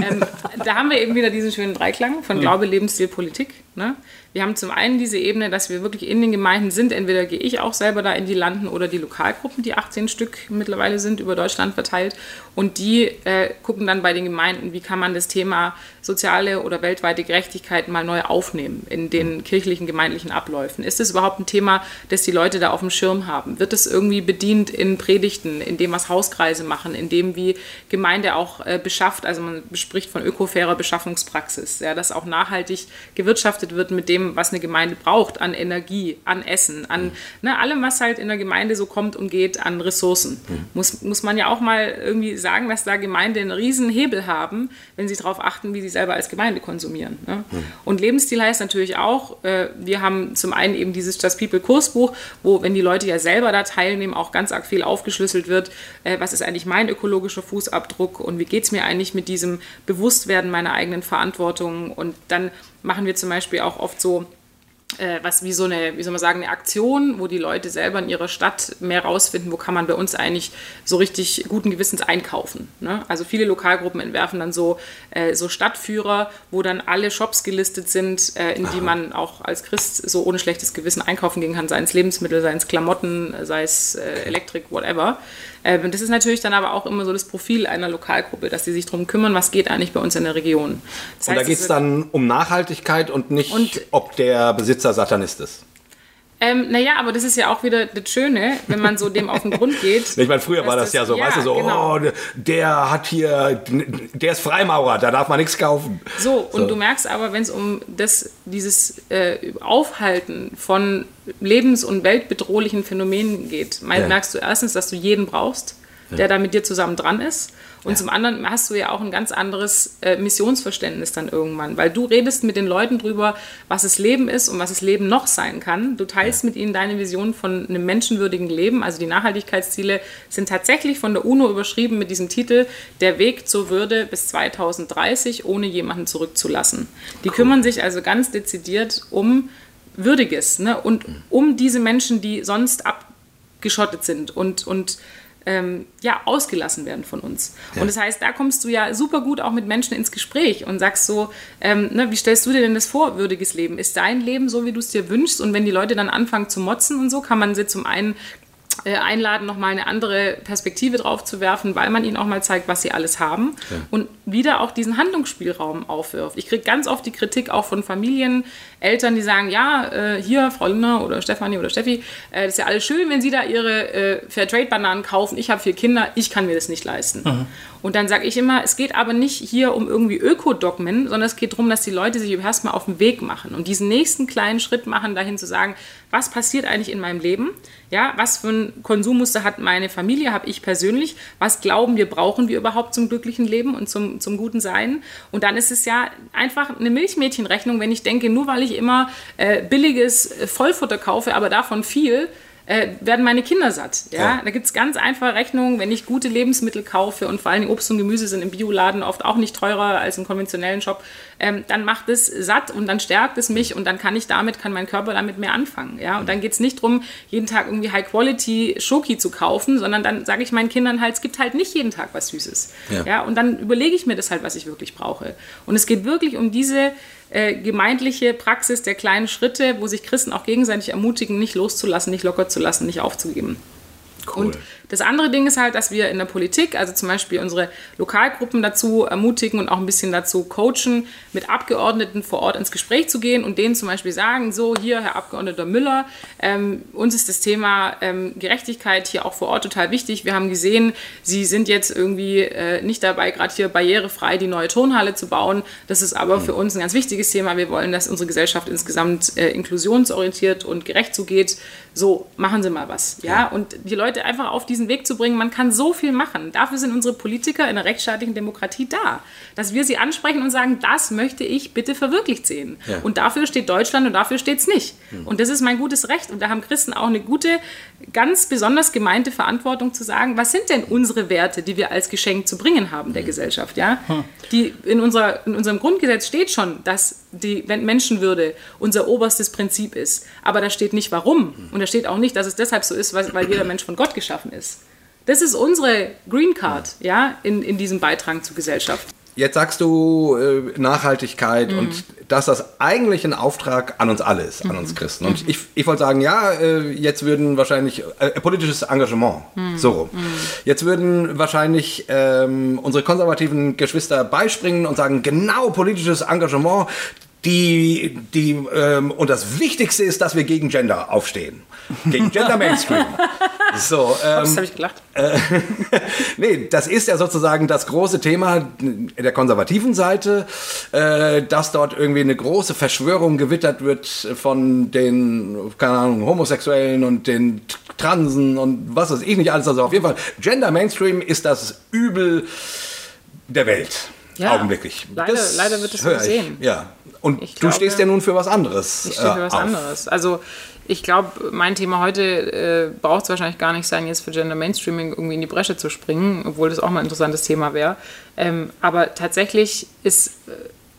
ähm, da haben wir eben wieder diesen schönen Dreiklang von mhm. Glaube, Lebensstil, Politik. Ne? Wir haben zum einen diese Ebene, dass wir wirklich in den Gemeinden sind. Entweder gehe ich auch selber da in die Landen oder die Lokalgruppen, die 18 Stück mittlerweile sind, über Deutschland verteilt. Und die äh, gucken dann bei den Gemeinden, wie kann man das Thema soziale oder weltweite Gerechtigkeit mal neu aufnehmen in den kirchlichen, gemeindlichen Abläufen. Ist es überhaupt ein Thema, das die Leute da auf dem Schirm haben? Wird es irgendwie bedient in Predigten, in dem was Hauskreise machen, in dem wie Gemeinde auch äh, beschafft, also man spricht von ökofairer Beschaffungspraxis, ja, dass auch nachhaltig gewirtschaftet wird mit dem, was eine Gemeinde braucht, an Energie, an Essen, an ne, allem, was halt in der Gemeinde so kommt und geht, an Ressourcen. Mhm. Muss, muss man ja auch mal irgendwie sagen, dass da Gemeinde einen riesen Hebel haben, wenn sie darauf achten, wie sie selber als Gemeinde konsumieren. Ne? Mhm. Und Lebensstil heißt natürlich auch, äh, wir haben zum einen eben dieses Just People Kursbuch, wo, wenn die Leute ja selber da teilnehmen, auch ganz arg viel aufgeschlüsselt wird, äh, was ist eigentlich mein ökologischer Fußabdruck und wie geht es mir eigentlich mit diesem Bewusstwerden meiner eigenen Verantwortung und dann machen wir zum Beispiel auch oft so äh, was wie so eine, wie soll man sagen, eine Aktion, wo die Leute selber in ihrer Stadt mehr rausfinden, wo kann man bei uns eigentlich so richtig guten Gewissens einkaufen. Ne? Also viele Lokalgruppen entwerfen dann so, äh, so Stadtführer, wo dann alle Shops gelistet sind, äh, in die man auch als Christ so ohne schlechtes Gewissen einkaufen gehen kann, seien es Lebensmittel, seien es Klamotten, sei es äh, Elektrik, whatever. Äh, und das ist natürlich dann aber auch immer so das Profil einer Lokalgruppe, dass sie sich darum kümmern, was geht eigentlich bei uns in der Region. Das heißt, und da geht es dann um Nachhaltigkeit und nicht, und, ob der Besitzer Satanist ist. Ähm, naja, aber das ist ja auch wieder das Schöne, wenn man so dem auf den Grund geht. ich meine, früher war das, das, ja so, ja, weißt du, so, genau. oh, der hat hier, der ist Freimaurer, da darf man nichts kaufen. So, und so. du merkst aber, wenn es um das, dieses äh, Aufhalten von lebens- und weltbedrohlichen Phänomenen geht, ja. merkst du erstens, dass du jeden brauchst, der ja. da mit dir zusammen dran ist. Und ja. zum anderen hast du ja auch ein ganz anderes äh, Missionsverständnis dann irgendwann, weil du redest mit den Leuten drüber, was es Leben ist und was es Leben noch sein kann. Du teilst ja. mit ihnen deine Vision von einem menschenwürdigen Leben. Also die Nachhaltigkeitsziele sind tatsächlich von der UNO überschrieben mit diesem Titel Der Weg zur Würde bis 2030, ohne jemanden zurückzulassen. Die cool. kümmern sich also ganz dezidiert um Würdiges ne? und um diese Menschen, die sonst abgeschottet sind und, und ähm, ja, ausgelassen werden von uns. Ja. Und das heißt, da kommst du ja super gut auch mit Menschen ins Gespräch und sagst so, ähm, ne, wie stellst du dir denn das vor, würdiges Leben? Ist dein Leben so, wie du es dir wünschst? Und wenn die Leute dann anfangen zu motzen und so, kann man sie zum einen äh, einladen, nochmal eine andere Perspektive drauf zu werfen, weil man ihnen auch mal zeigt, was sie alles haben ja. und wieder auch diesen Handlungsspielraum aufwirft. Ich kriege ganz oft die Kritik auch von Familien, Eltern, die sagen, ja, äh, hier, Frau Lindner oder Stefanie oder Steffi, äh, das ist ja alles schön, wenn Sie da Ihre äh, Fairtrade-Bananen kaufen. Ich habe vier Kinder, ich kann mir das nicht leisten. Mhm. Und dann sage ich immer, es geht aber nicht hier um irgendwie Ökodogmen, sondern es geht darum, dass die Leute sich erstmal auf den Weg machen und diesen nächsten kleinen Schritt machen, dahin zu sagen, was passiert eigentlich in meinem Leben? Ja, was für ein Konsummuster hat meine Familie, habe ich persönlich? Was glauben wir, brauchen wir überhaupt zum glücklichen Leben und zum, zum guten Sein? Und dann ist es ja einfach eine Milchmädchenrechnung, wenn ich denke, nur weil ich immer äh, billiges Vollfutter kaufe, aber davon viel, äh, werden meine Kinder satt. Ja? ja. Da gibt es ganz einfache Rechnungen, wenn ich gute Lebensmittel kaufe und vor allem Obst und Gemüse sind im Bioladen oft auch nicht teurer als im konventionellen Shop, ähm, dann macht es satt und dann stärkt es mich und dann kann ich damit, kann mein Körper damit mehr anfangen. Ja? Und dann geht es nicht darum, jeden Tag irgendwie High-Quality Schoki zu kaufen, sondern dann sage ich meinen Kindern halt, es gibt halt nicht jeden Tag was Süßes. Ja. ja? Und dann überlege ich mir das halt, was ich wirklich brauche. Und es geht wirklich um diese äh, gemeindliche Praxis der kleinen Schritte, wo sich Christen auch gegenseitig ermutigen, nicht loszulassen, nicht locker zu lassen, nicht aufzugeben. Cool. Und Das andere Ding ist halt, dass wir in der Politik, also zum Beispiel unsere Lokalgruppen dazu ermutigen und auch ein bisschen dazu coachen, mit Abgeordneten vor Ort ins Gespräch zu gehen und denen zum Beispiel sagen, so hier, Herr Abgeordneter Müller, ähm, uns ist das Thema ähm, Gerechtigkeit hier auch vor Ort total wichtig. Wir haben gesehen, Sie sind jetzt irgendwie äh, nicht dabei, gerade hier barrierefrei die neue Turnhalle zu bauen. Das ist aber für uns ein ganz wichtiges Thema. Wir wollen, dass unsere Gesellschaft insgesamt äh, inklusionsorientiert und gerecht zugeht. So, machen Sie mal was. Ja? Und die Leute einfach auf diesen Weg zu bringen, man kann so viel machen. Dafür sind unsere Politiker in einer rechtsstaatlichen Demokratie da. Dass wir sie ansprechen und sagen, das möchte ich bitte verwirklicht sehen. Ja. Und dafür steht Deutschland und dafür steht es nicht. Mhm. Und das ist mein gutes Recht. Und da haben Christen auch eine gute, ganz besonders gemeinte Verantwortung zu sagen, was sind denn unsere Werte, die wir als Geschenk zu bringen haben der mhm. Gesellschaft. Ja? Hm. Die in, unserer, in unserem Grundgesetz steht schon, dass die Menschenwürde unser oberstes Prinzip ist. Aber da steht nicht warum. Mhm. Und da steht auch nicht, dass es deshalb so ist, weil jeder Mensch von Gott geschaffen ist. Das ist unsere Green Card ja, in, in diesem Beitrag zur Gesellschaft. Jetzt sagst du äh, Nachhaltigkeit mhm. und dass das eigentlich ein Auftrag an uns alle ist, an mhm. uns Christen. Und mhm. ich, ich wollte sagen, ja, äh, jetzt würden wahrscheinlich äh, politisches Engagement, mhm. so rum. Mhm. Jetzt würden wahrscheinlich ähm, unsere konservativen Geschwister beispringen und sagen, genau politisches Engagement, die, die, ähm, und das Wichtigste ist, dass wir gegen Gender aufstehen. Gegen Gender Mainstream. So, ähm, das habe ich gelacht. Äh, nee, das ist ja sozusagen das große Thema der konservativen Seite, äh, dass dort irgendwie eine große Verschwörung gewittert wird von den, keine Ahnung, Homosexuellen und den Transen und was weiß ich nicht alles. Also auf jeden Fall, Gender Mainstream ist das Übel der Welt. Ja, augenblicklich. Leider, leider wird es so gesehen. Ja. Und ich du glaube, stehst ja nun für was anderes. Ich stehe für was auf. anderes. Also ich glaube, mein Thema heute äh, braucht es wahrscheinlich gar nicht sein, jetzt für Gender Mainstreaming irgendwie in die Bresche zu springen, obwohl das auch mal ein interessantes Thema wäre. Ähm, aber tatsächlich ist äh,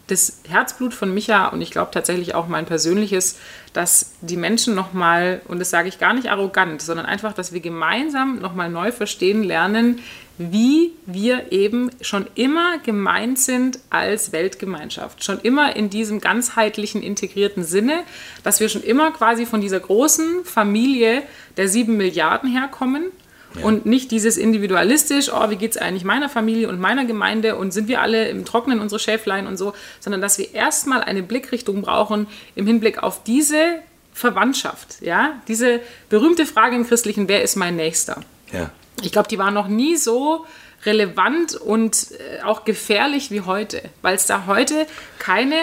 das Herzblut von Micha und ich glaube tatsächlich auch mein persönliches, dass die Menschen nochmal, und das sage ich gar nicht arrogant, sondern einfach, dass wir gemeinsam nochmal neu verstehen lernen, wie wir eben schon immer gemeint sind als Weltgemeinschaft. Schon immer in diesem ganzheitlichen, integrierten Sinne, dass wir schon immer quasi von dieser großen Familie der sieben Milliarden herkommen. Ja. Und nicht dieses individualistisch, oh, wie geht es eigentlich meiner Familie und meiner Gemeinde und sind wir alle im Trocknen, unsere Schäflein und so, sondern dass wir erstmal eine Blickrichtung brauchen im Hinblick auf diese Verwandtschaft. Ja? Diese berühmte Frage im Christlichen, wer ist mein Nächster? Ja. Ich glaube, die war noch nie so relevant und äh, auch gefährlich wie heute, weil es da heute keine,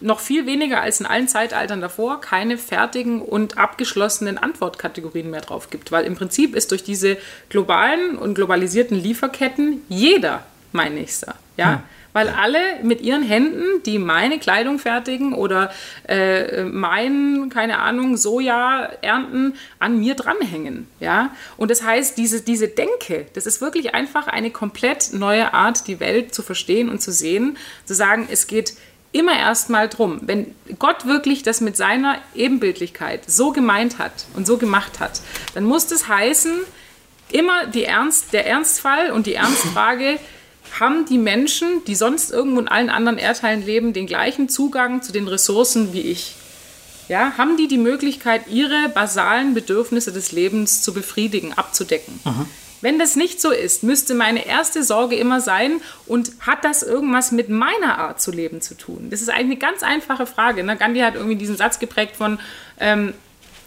noch viel weniger als in allen Zeitaltern davor, keine fertigen und abgeschlossenen Antwortkategorien mehr drauf gibt. Weil im Prinzip ist durch diese globalen und globalisierten Lieferketten jeder mein Nächster. Ja? Hm weil alle mit ihren Händen, die meine Kleidung fertigen oder äh, mein, keine Ahnung, Soja ernten, an mir dranhängen. Ja? Und das heißt, diese, diese Denke, das ist wirklich einfach eine komplett neue Art, die Welt zu verstehen und zu sehen, zu sagen, es geht immer erstmal drum, wenn Gott wirklich das mit seiner Ebenbildlichkeit so gemeint hat und so gemacht hat, dann muss das heißen, immer die Ernst, der Ernstfall und die Ernstfrage, haben die Menschen, die sonst irgendwo in allen anderen Erdteilen leben, den gleichen Zugang zu den Ressourcen wie ich? Ja, haben die die Möglichkeit, ihre basalen Bedürfnisse des Lebens zu befriedigen, abzudecken? Aha. Wenn das nicht so ist, müsste meine erste Sorge immer sein, und hat das irgendwas mit meiner Art zu leben zu tun? Das ist eigentlich eine ganz einfache Frage. Ne? Gandhi hat irgendwie diesen Satz geprägt von ähm,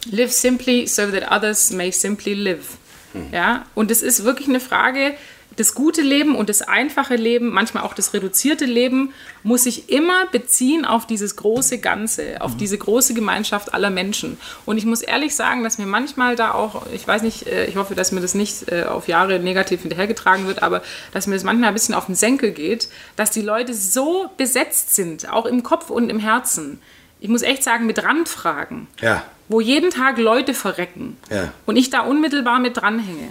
Live simply so that others may simply live. Hm. Ja? Und es ist wirklich eine Frage, das gute Leben und das einfache Leben, manchmal auch das reduzierte Leben, muss sich immer beziehen auf dieses große Ganze, auf mhm. diese große Gemeinschaft aller Menschen. Und ich muss ehrlich sagen, dass mir manchmal da auch, ich weiß nicht, äh, ich hoffe, dass mir das nicht äh, auf Jahre negativ hinterhergetragen wird, aber dass mir das manchmal ein bisschen auf den Senkel geht, dass die Leute so besetzt sind, auch im Kopf und im Herzen. Ich muss echt sagen, mit Randfragen. Ja. Wo jeden Tag Leute verrecken. Ja. Und ich da unmittelbar mit dranhänge.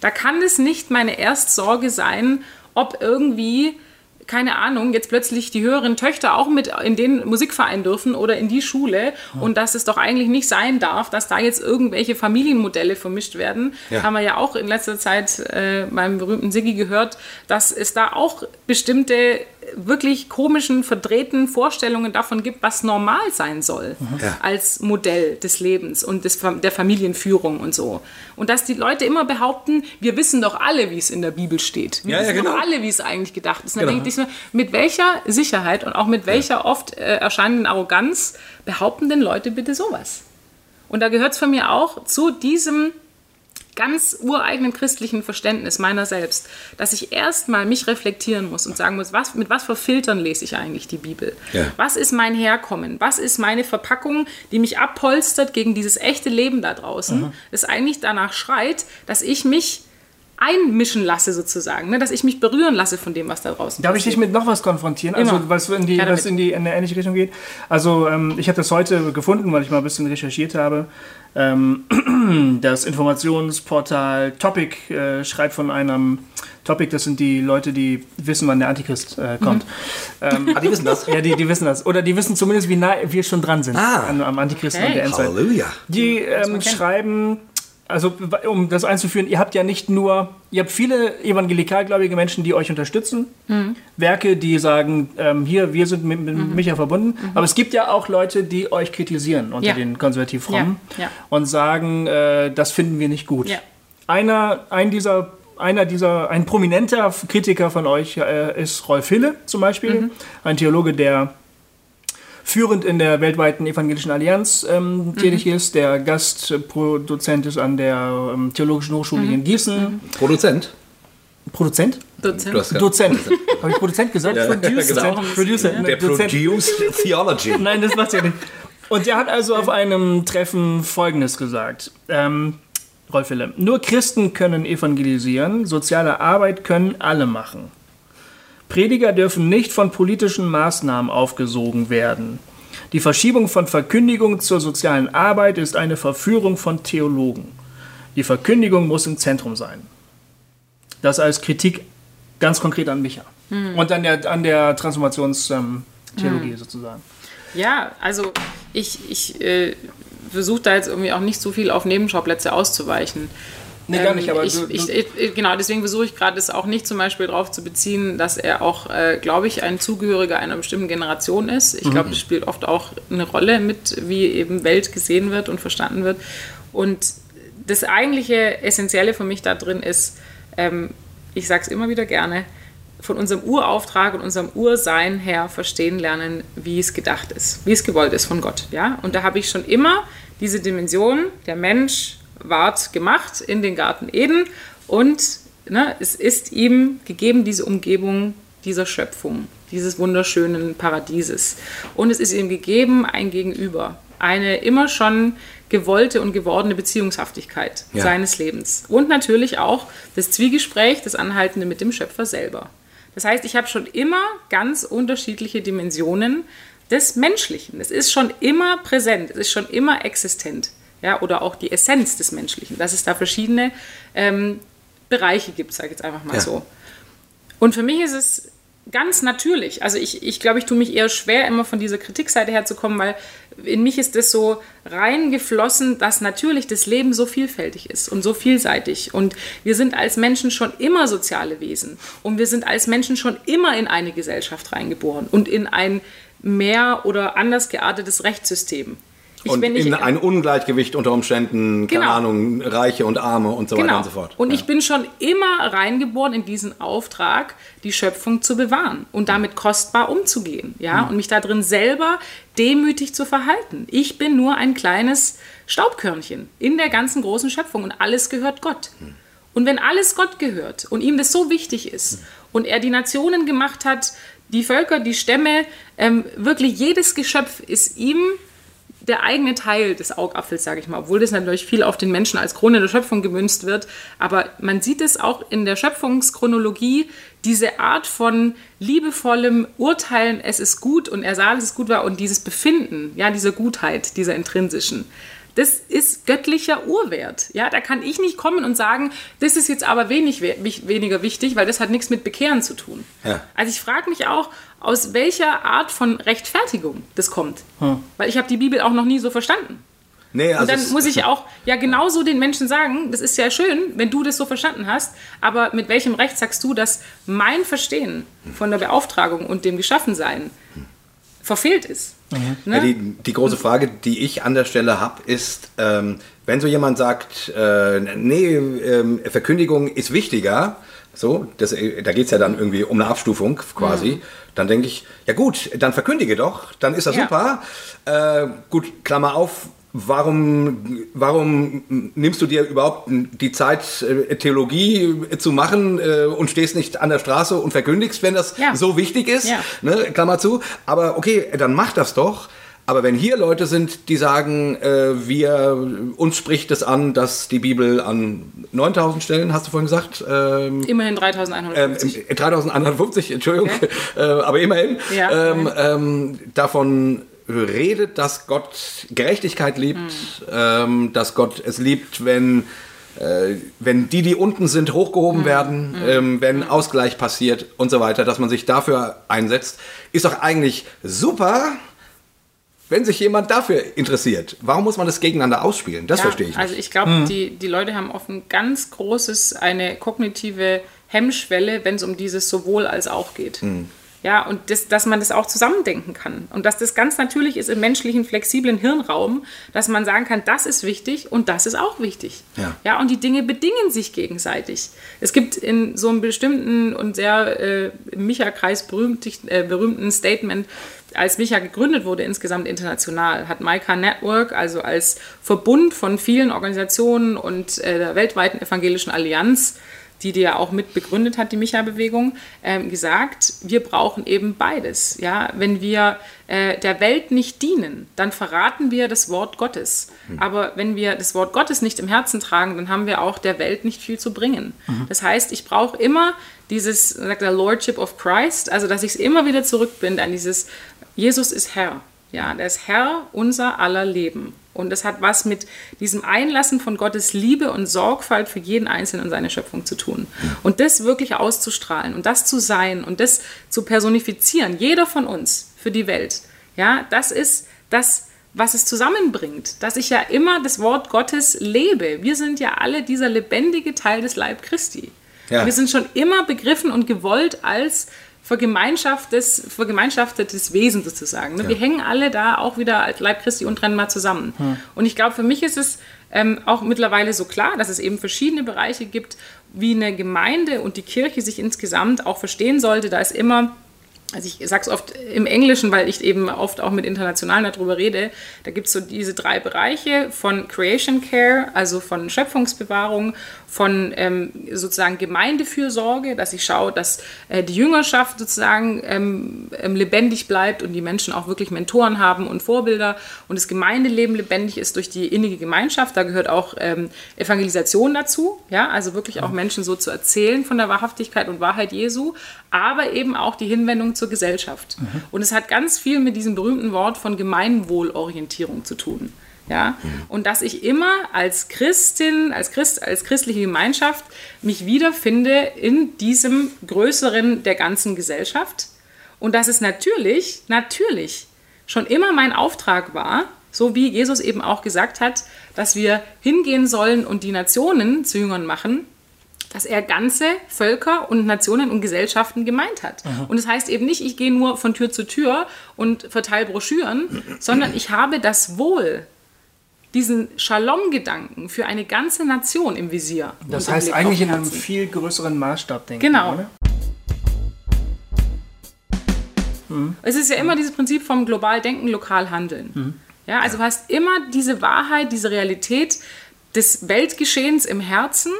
Da kann es nicht meine Erstsorge sein, ob irgendwie, keine Ahnung, jetzt plötzlich die höheren Töchter auch mit in den Musikverein dürfen oder in die Schule ja. und dass es doch eigentlich nicht sein darf, dass da jetzt irgendwelche Familienmodelle vermischt werden. Ja. Haben wir ja auch in letzter Zeit äh, beim berühmten Siggi gehört, dass es da auch bestimmte wirklich komischen, verdrehten Vorstellungen davon gibt, was normal sein soll Ja. als Modell des Lebens und des, der Familienführung und so. Und dass die Leute immer behaupten, wir wissen doch alle, wie es in der Bibel steht. Wir Ja, ja, wissen genau. doch alle, wie es eigentlich gedacht ist. Und Genau. dann denke ich so, mit welcher Sicherheit und auch mit welcher oft äh, erscheinenden Arroganz behaupten denn Leute bitte sowas? Und da gehört es von mir auch zu diesem ganz ureigenen christlichen Verständnis meiner selbst, dass ich erstmal mich reflektieren muss und sagen muss, was, mit was für Filtern lese ich eigentlich die Bibel? Ja. Was ist mein Herkommen? Was ist meine Verpackung, die mich abpolstert gegen dieses echte Leben da draußen, das eigentlich danach schreit, dass ich mich einmischen lasse sozusagen, ne? dass ich mich berühren lasse von dem, was da draußen Darf ich dich mit noch was konfrontieren? Also was in die, was in die in eine ähnliche Richtung geht. Also ähm, ich habe das heute gefunden, weil ich mal ein bisschen recherchiert habe. Ähm, das Informationsportal Topic äh, schreibt von einem Topic, das sind die Leute, die wissen, wann der Antichrist äh, kommt. Ähm, Ah, die wissen das? ja, die, die wissen das. Oder die wissen zumindest, wie nah wir schon dran sind Ah. an, am Antichrist Okay. und der Endzeit. Halleluja. Die ähm, kennen. schreiben, also um das einzuführen, ihr habt ja nicht nur, ihr habt viele evangelikalgläubige Menschen, die euch unterstützen, Werke, die sagen, ähm, hier, wir sind mit, mit Micha verbunden, aber es gibt ja auch Leute, die euch kritisieren unter Ja. den konservativ-frommen Ja, ja. und sagen, äh, das finden wir nicht gut. Einer, ein dieser einer dieser, ein prominenter Kritiker von euch äh, ist Rolf Hille zum Beispiel, Mhm. ein Theologe, der führend in der weltweiten evangelischen Allianz ähm, tätig Mhm. ist, der Gastproduzent ist an der ähm, Theologischen Hochschule Mhm. in Gießen. Produzent. Produzent? Dozent. Du hast ja- Dozent. Habe ich Produzent gesagt? Ja, Producer. genau. Dozent. Producer. Der Dozent. Produced Theology. Nein, das macht's ja nicht. Und der hat also auf einem Treffen Folgendes gesagt. Ähm, Rolf Wille, nur Christen können evangelisieren, soziale Arbeit können alle machen. Prediger dürfen nicht von politischen Maßnahmen aufgesogen werden. Die Verschiebung von Verkündigung zur sozialen Arbeit ist eine Verführung von Theologen. Die Verkündigung muss im Zentrum sein. Das als Kritik ganz konkret an Micha. Und an der, an der Transformationstheologie sozusagen. Ja, also ich, ich äh, versuche da jetzt irgendwie auch nicht so viel auf Nebenschauplätze auszuweichen. Nee, gar nicht, aber ich, du- du- ich, ich, genau, deswegen versuche ich gerade es auch nicht zum Beispiel darauf zu beziehen, dass er auch, äh, glaube ich, ein Zugehöriger einer bestimmten Generation ist. Ich Mhm. glaube, das spielt oft auch eine Rolle mit, wie eben Welt gesehen wird und verstanden wird. Und das eigentliche Essentielle für mich da drin ist, ähm, ich sage es immer wieder gerne, von unserem Urauftrag und unserem Ursein her verstehen lernen, wie es gedacht ist, wie es gewollt ist von Gott. Ja? Und da habe ich schon immer diese Dimension, der Mensch ward gemacht in den Garten Eden und ne, es ist ihm gegeben, diese Umgebung dieser Schöpfung, dieses wunderschönen Paradieses. Und es ist ihm gegeben ein Gegenüber, eine immer schon gewollte und gewordene Beziehungshaftigkeit Ja. seines Lebens. Und natürlich auch das Zwiegespräch, das Anhaltende mit dem Schöpfer selber. Das heißt, ich habe schon immer ganz unterschiedliche Dimensionen des Menschlichen. Es ist schon immer präsent, es ist schon immer existent. Ja, oder auch die Essenz des Menschlichen, dass es da verschiedene ähm, Bereiche gibt, sage ich jetzt einfach mal Ja. so. Und für mich ist es ganz natürlich. Also ich, ich glaube, ich tue mich eher schwer, immer von dieser Kritikseite herzukommen, weil in mich ist das so reingeflossen, dass natürlich das Leben so vielfältig ist und so vielseitig. Und wir sind als Menschen schon immer soziale Wesen. Und wir sind als Menschen schon immer in eine Gesellschaft reingeboren und in ein mehr oder anders geartetes Rechtssystem. Ich, Und in ein Ungleichgewicht unter Umständen, keine Genau. Ahnung, Reiche und Arme und so weiter und so fort. Und ja. ich bin schon immer reingeboren in diesen Auftrag, die Schöpfung zu bewahren und damit kostbar umzugehen, ja, Mhm. und mich da drin selber demütig zu verhalten. Ich bin nur ein kleines Staubkörnchen in der ganzen großen Schöpfung und alles gehört Gott. Mhm. Und wenn alles Gott gehört und ihm das so wichtig ist und er die Nationen gemacht hat, die Völker, die Stämme, ähm, wirklich jedes Geschöpf ist ihm der eigene Teil des Augapfels, sage ich mal, obwohl das natürlich viel auf den Menschen als Krone der Schöpfung gemünzt wird. Aber man sieht es auch in der Schöpfungschronologie, diese Art von liebevollem Urteilen, es ist gut und er sah, dass es gut war und dieses Befinden, ja, dieser Gutheit, dieser intrinsischen. Das ist göttlicher Urwert. Ja, da kann ich nicht kommen und sagen, das ist jetzt aber wenig, weniger wichtig, weil das hat nichts mit Bekehren zu tun. Ja. Also ich frage mich auch, aus welcher Art von Rechtfertigung das kommt. Weil ich habe die Bibel auch noch nie so verstanden. Nee, also und dann muss ich auch ja genauso den Menschen sagen, das ist ja schön, wenn du das so verstanden hast, aber mit welchem Recht sagst du, dass mein Verstehen von der Beauftragung und dem Geschaffensein verfehlt ist? Ne? Ja, die, die große Frage, die ich an der Stelle habe, ist, ähm, wenn so jemand sagt, äh, nee, ähm, Verkündigung ist wichtiger, so, das, äh, da geht es ja dann irgendwie um eine Abstufung quasi, dann denke ich, ja gut, dann verkündige doch, dann ist das Ja. super. Äh, gut, Klammer auf, warum, warum nimmst du dir überhaupt die Zeit, äh, Theologie zu machen äh, und stehst nicht an der Straße und verkündigst, wenn das Ja. so wichtig ist? Ja. Ne, Klammer zu. Aber okay, dann mach das doch. Aber wenn hier Leute sind, die sagen, äh, wir, uns spricht es an, dass die Bibel an 9000 Stellen, hast du vorhin gesagt, ähm, Immerhin ähm, 3150. 3150, Entschuldigung, Okay. äh, aber immerhin, Ja, ähm, ähm, davon redet, dass Gott Gerechtigkeit liebt, Hm. ähm, dass Gott es liebt, wenn, äh, wenn die, die unten sind, Hm. hochgehoben werden, ähm, wenn Ausgleich passiert und so weiter, dass man sich dafür einsetzt, ist doch eigentlich super. Wenn sich jemand dafür interessiert, warum muss man das gegeneinander ausspielen? Das Ja, verstehe ich nicht. Also ich glaube, die, die Leute haben oft ein ganz großes, eine kognitive Hemmschwelle, wenn es um dieses sowohl als auch geht. Hm. Ja, und das, dass man das auch zusammendenken kann. Und dass das ganz natürlich ist im menschlichen, flexiblen Hirnraum, dass man sagen kann, das ist wichtig und das ist auch wichtig. Ja. ja und die Dinge bedingen sich gegenseitig. Es gibt in so einem bestimmten und sehr äh, im Micha-Kreis berühmt, äh, berühmten Statement, als Micha gegründet wurde, insgesamt international, hat Maika Network, also als Verbund von vielen Organisationen und äh, der weltweiten evangelischen Allianz, die die ja auch mit begründet hat, die Micha-Bewegung, ähm, gesagt, wir brauchen eben beides. Ja? Wenn wir äh, der Welt nicht dienen, dann verraten wir das Wort Gottes. Aber wenn wir das Wort Gottes nicht im Herzen tragen, dann haben wir auch der Welt nicht viel zu bringen. Das heißt, ich brauche immer dieses, sagt er, Lordship of Christ, also dass ich es immer wieder zurückbinde an dieses, Jesus ist Herr. Ja, der ist Herr unser aller Leben. Und das hat was mit diesem Einlassen von Gottes Liebe und Sorgfalt für jeden Einzelnen und seine Schöpfung zu tun. Und das wirklich auszustrahlen und das zu sein und das zu personifizieren, jeder von uns für die Welt. Ja, das ist das, was es zusammenbringt, dass ich ja immer das Wort Gottes lebe. Wir sind ja alle dieser lebendige Teil des Leib Christi. Ja. Wir sind schon immer begriffen und gewollt als vergemeinschaftetes, vergemeinschaftetes Wesen sozusagen. Ne? Wir hängen alle da auch wieder als Leib Christi untrennbar zusammen. Und ich glaube, für mich ist es ähm, auch mittlerweile so klar, dass es eben verschiedene Bereiche gibt, wie eine Gemeinde und die Kirche sich insgesamt auch verstehen sollte. Da ist immer also ich sage es oft im Englischen, weil ich eben oft auch mit Internationalen darüber rede, da gibt es so diese drei Bereiche von Creation Care, also von Schöpfungsbewahrung, von ähm, sozusagen Gemeindefürsorge, dass ich schaue, dass äh, die Jüngerschaft sozusagen ähm, ähm, lebendig bleibt und die Menschen auch wirklich Mentoren haben und Vorbilder und das Gemeindeleben lebendig ist durch die innige Gemeinschaft. Da gehört auch ähm, Evangelisation dazu, ja, also wirklich auch Menschen so zu erzählen von der Wahrhaftigkeit und Wahrheit Jesu, aber eben auch die Hinwendung zur Gesellschaft. Und es hat ganz viel mit diesem berühmten Wort von Gemeinwohlorientierung zu tun. Ja? Und dass ich immer als Christin, als, Christ, als christliche Gemeinschaft mich wiederfinde in diesem Größeren der ganzen Gesellschaft. Und dass es natürlich, natürlich schon immer mein Auftrag war, so wie Jesus eben auch gesagt hat, dass wir hingehen sollen und die Nationen zu Jüngern machen, dass er ganze Völker und Nationen und Gesellschaften gemeint hat. Und das heißt eben nicht, ich gehe nur von Tür zu Tür und verteile Broschüren, sondern ich habe das Wohl, diesen Shalom-Gedanken für eine ganze Nation im Visier. Das heißt eigentlich in einem viel größeren Maßstab denken. Genau. Oder? Es ist ja immer dieses Prinzip vom global denken, lokal handeln. Ja, also du hast immer diese Wahrheit, diese Realität des Weltgeschehens im Herzen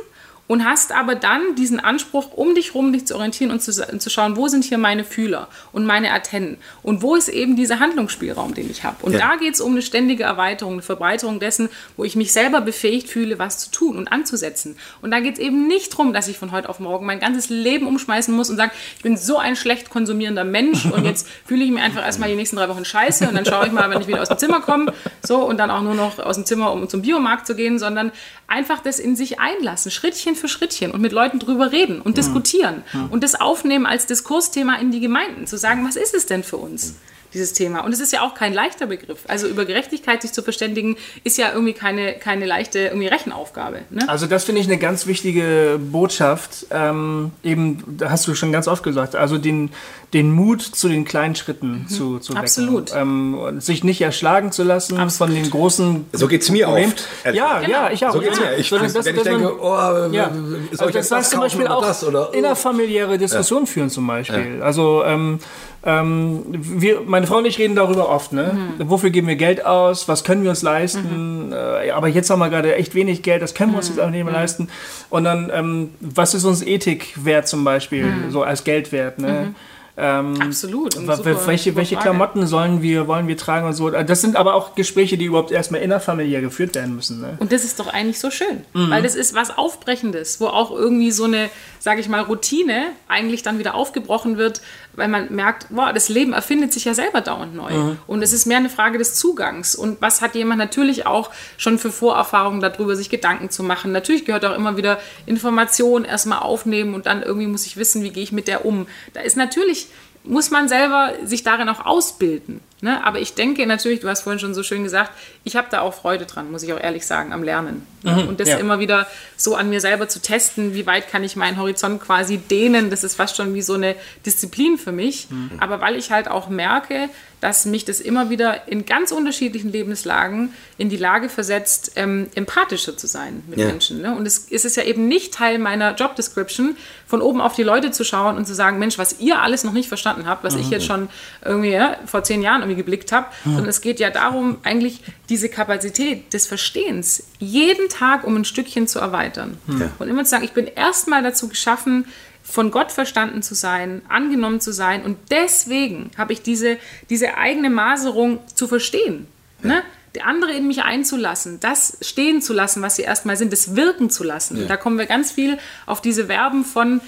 und hast aber dann diesen Anspruch, um dich rum dich zu orientieren und zu, zu schauen, wo sind hier meine Fühler und meine Antennen und wo ist eben dieser Handlungsspielraum, den ich habe. Und Ja. da geht es um eine ständige Erweiterung, eine Verbreiterung dessen, wo ich mich selber befähigt fühle, was zu tun und anzusetzen. Und da geht es eben nicht darum, dass ich von heute auf morgen mein ganzes Leben umschmeißen muss und sage, ich bin so ein schlecht konsumierender Mensch und jetzt fühle ich mich einfach erstmal die nächsten drei Wochen scheiße und dann schaue ich mal, wenn ich wieder aus dem Zimmer komme, so und dann auch nur noch aus dem Zimmer, um zum Biomarkt zu gehen, sondern einfach das in sich einlassen, Schrittchen für Schrittchen und mit Leuten drüber reden und diskutieren und das aufnehmen als Diskursthema in die Gemeinden, zu sagen, was ist es denn für uns? dieses Thema. Und es ist ja auch kein leichter Begriff. Also über Gerechtigkeit sich zu verständigen, ist ja irgendwie keine, keine leichte irgendwie Rechenaufgabe. Ne? Also das finde ich eine ganz wichtige Botschaft. Ähm, eben, da hast du schon ganz oft gesagt, also den, den Mut zu den kleinen Schritten mhm. zu, zu wecken. Absolut. Ähm, sich nicht erschlagen zu lassen Absolut. von den großen So geht es mir Problem. oft. Ja, genau. ja, ich auch. So geht es mir. Ich, das, wenn ich denke, oh, ja. soll also das heißt zum Beispiel auch das, oder, innerfamiliäre Diskussionen ja. führen zum Beispiel. Ja. Also ähm, ähm, wir, meine Frau und ich reden darüber oft. Ne? Mhm. Wofür geben wir Geld aus? Was können wir uns leisten? Mhm. Äh, aber jetzt haben wir gerade echt wenig Geld, das können wir uns mhm. jetzt auch nicht mehr mhm. leisten. Und dann, ähm, was ist uns Ethik wert zum Beispiel, mhm. so als Geld wert? Ne? Ähm, Absolut. Super, welche, welche Klamotten sollen wir, wollen wir tragen und so. Das sind aber auch Gespräche, die überhaupt erstmal innerfamiliär geführt werden müssen. Ne? Und das ist doch eigentlich so schön, mhm. weil das ist was Aufbrechendes, wo auch irgendwie so eine, sage ich mal, Routine eigentlich dann wieder aufgebrochen wird, weil man merkt, wow, das Leben erfindet sich ja selber dauernd neu. Mhm. Und es ist mehr eine Frage des Zugangs. Und was hat jemand natürlich auch schon für Vorerfahrungen darüber, sich Gedanken zu machen. Natürlich gehört auch immer wieder Information erstmal aufnehmen und dann irgendwie muss ich wissen, wie gehe ich mit der um. Da ist natürlich muss man selber sich darin auch ausbilden. Ne? Aber ich denke natürlich, du hast vorhin schon so schön gesagt, ich habe da auch Freude dran, muss ich auch ehrlich sagen, am Lernen. Mhm, und das ja. immer wieder so an mir selber zu testen, wie weit kann ich meinen Horizont quasi dehnen, das ist fast schon wie so eine Disziplin für mich. Mhm. Aber weil ich halt auch merke, dass mich das immer wieder in ganz unterschiedlichen Lebenslagen in die Lage versetzt, ähm, empathischer zu sein mit ja. Menschen. Ne? Und es, es ist ja eben nicht Teil meiner Job Description, von oben auf die Leute zu schauen und zu sagen, Mensch, was ihr alles noch nicht verstanden habt, was mhm. ich jetzt schon irgendwie ja, vor zehn Jahren irgendwie geblickt habe, mhm. sondern es geht ja darum, eigentlich diese Kapazität des Verstehens jeden Tag um ein Stückchen zu erweitern. Ja. Und immer zu sagen, ich bin erstmal dazu geschaffen, von Gott verstanden zu sein, angenommen zu sein. Und deswegen habe ich diese, diese eigene Maserung zu verstehen. Ja. Ne? Die andere in mich einzulassen, das stehen zu lassen, was sie erstmal sind, das wirken zu lassen. Ja. Da kommen wir ganz viel auf diese Verben von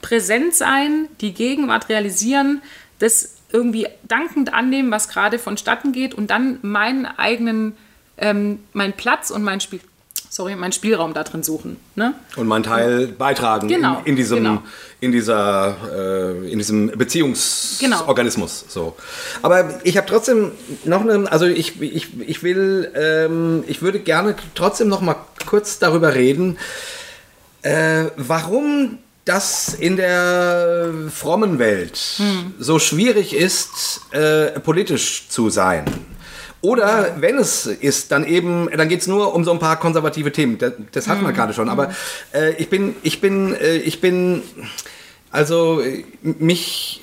präsent sein, die Gegenwart realisieren, das irgendwie dankend annehmen, was gerade vonstatten geht und dann meinen eigenen, ähm, meinen Platz und mein Spiel, sorry, meinen Spielraum da drin suchen. Ne? Und meinen Teil beitragen genau, in, in, diesem, genau. in, dieser, äh, in diesem Beziehungsorganismus. Genau. So. Aber ich habe trotzdem noch eine, also ich, ich, ich will, ähm, ich würde gerne trotzdem noch mal kurz darüber reden, äh, warum das in der frommen Welt hm. so schwierig ist, äh, politisch zu sein. Oder wenn es ist, dann eben, dann geht es nur um so ein paar konservative Themen. Das, das hatten wir mhm. gerade schon. Aber äh, ich bin, ich bin, äh, ich bin, also mich,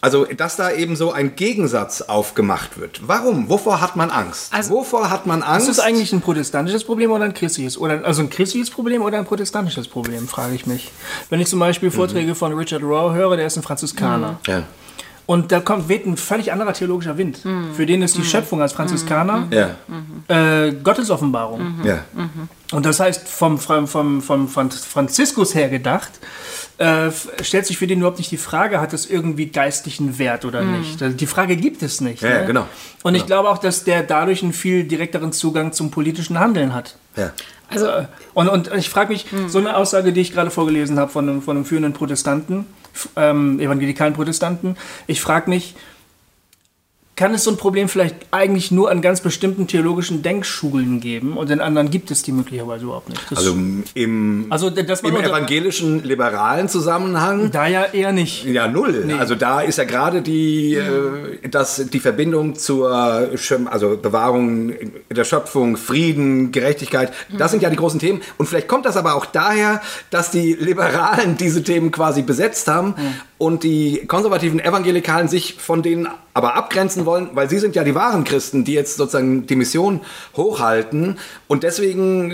also dass da eben so ein Gegensatz aufgemacht wird. Warum? Wovor hat man Angst? Also, Wovor hat man Angst? Ist das eigentlich ein protestantisches Problem oder ein christliches? Oder, also ein christliches Problem oder ein protestantisches Problem, frage ich mich. Wenn ich zum Beispiel Vorträge mhm. von Richard Rowe höre, der ist ein Franziskaner. Mhm. Ja. Und da kommt, weht ein völlig anderer theologischer Wind. Mhm. Für den ist die mhm. Schöpfung als Franziskaner mhm. äh, Gottes Offenbarung. Mhm. Ja. Und das heißt, vom, vom, vom, vom Franziskus her gedacht, äh, stellt sich für den überhaupt nicht die Frage, hat es irgendwie geistlichen Wert oder mhm. nicht. Also die Frage gibt es nicht. Ja, ne? ja genau. Und ich genau. glaube auch, dass der dadurch einen viel direkteren Zugang zum politischen Handeln hat. Ja. Also, und, und ich frage mich, mhm. so eine Aussage, die ich gerade vorgelesen habe von einem, von einem führenden Protestanten, ähm, evangelikalen Protestanten. Ich frage mich, kann es so ein Problem vielleicht eigentlich nur an ganz bestimmten theologischen Denkschulen geben und in anderen gibt es die möglicherweise überhaupt nicht? Das also im, also im evangelischen liberalen Zusammenhang? Da ja eher nicht. Ja, null. Nee. Also da ist ja gerade die, äh, das, die Verbindung zur also Bewahrung der Schöpfung, Frieden, Gerechtigkeit, das sind ja die großen Themen. Und vielleicht kommt das aber auch daher, dass die Liberalen diese Themen quasi besetzt haben mhm. und die konservativen Evangelikalen sich von denen aber abgrenzen wollen, weil sie sind ja die wahren Christen, die jetzt sozusagen die Mission hochhalten und deswegen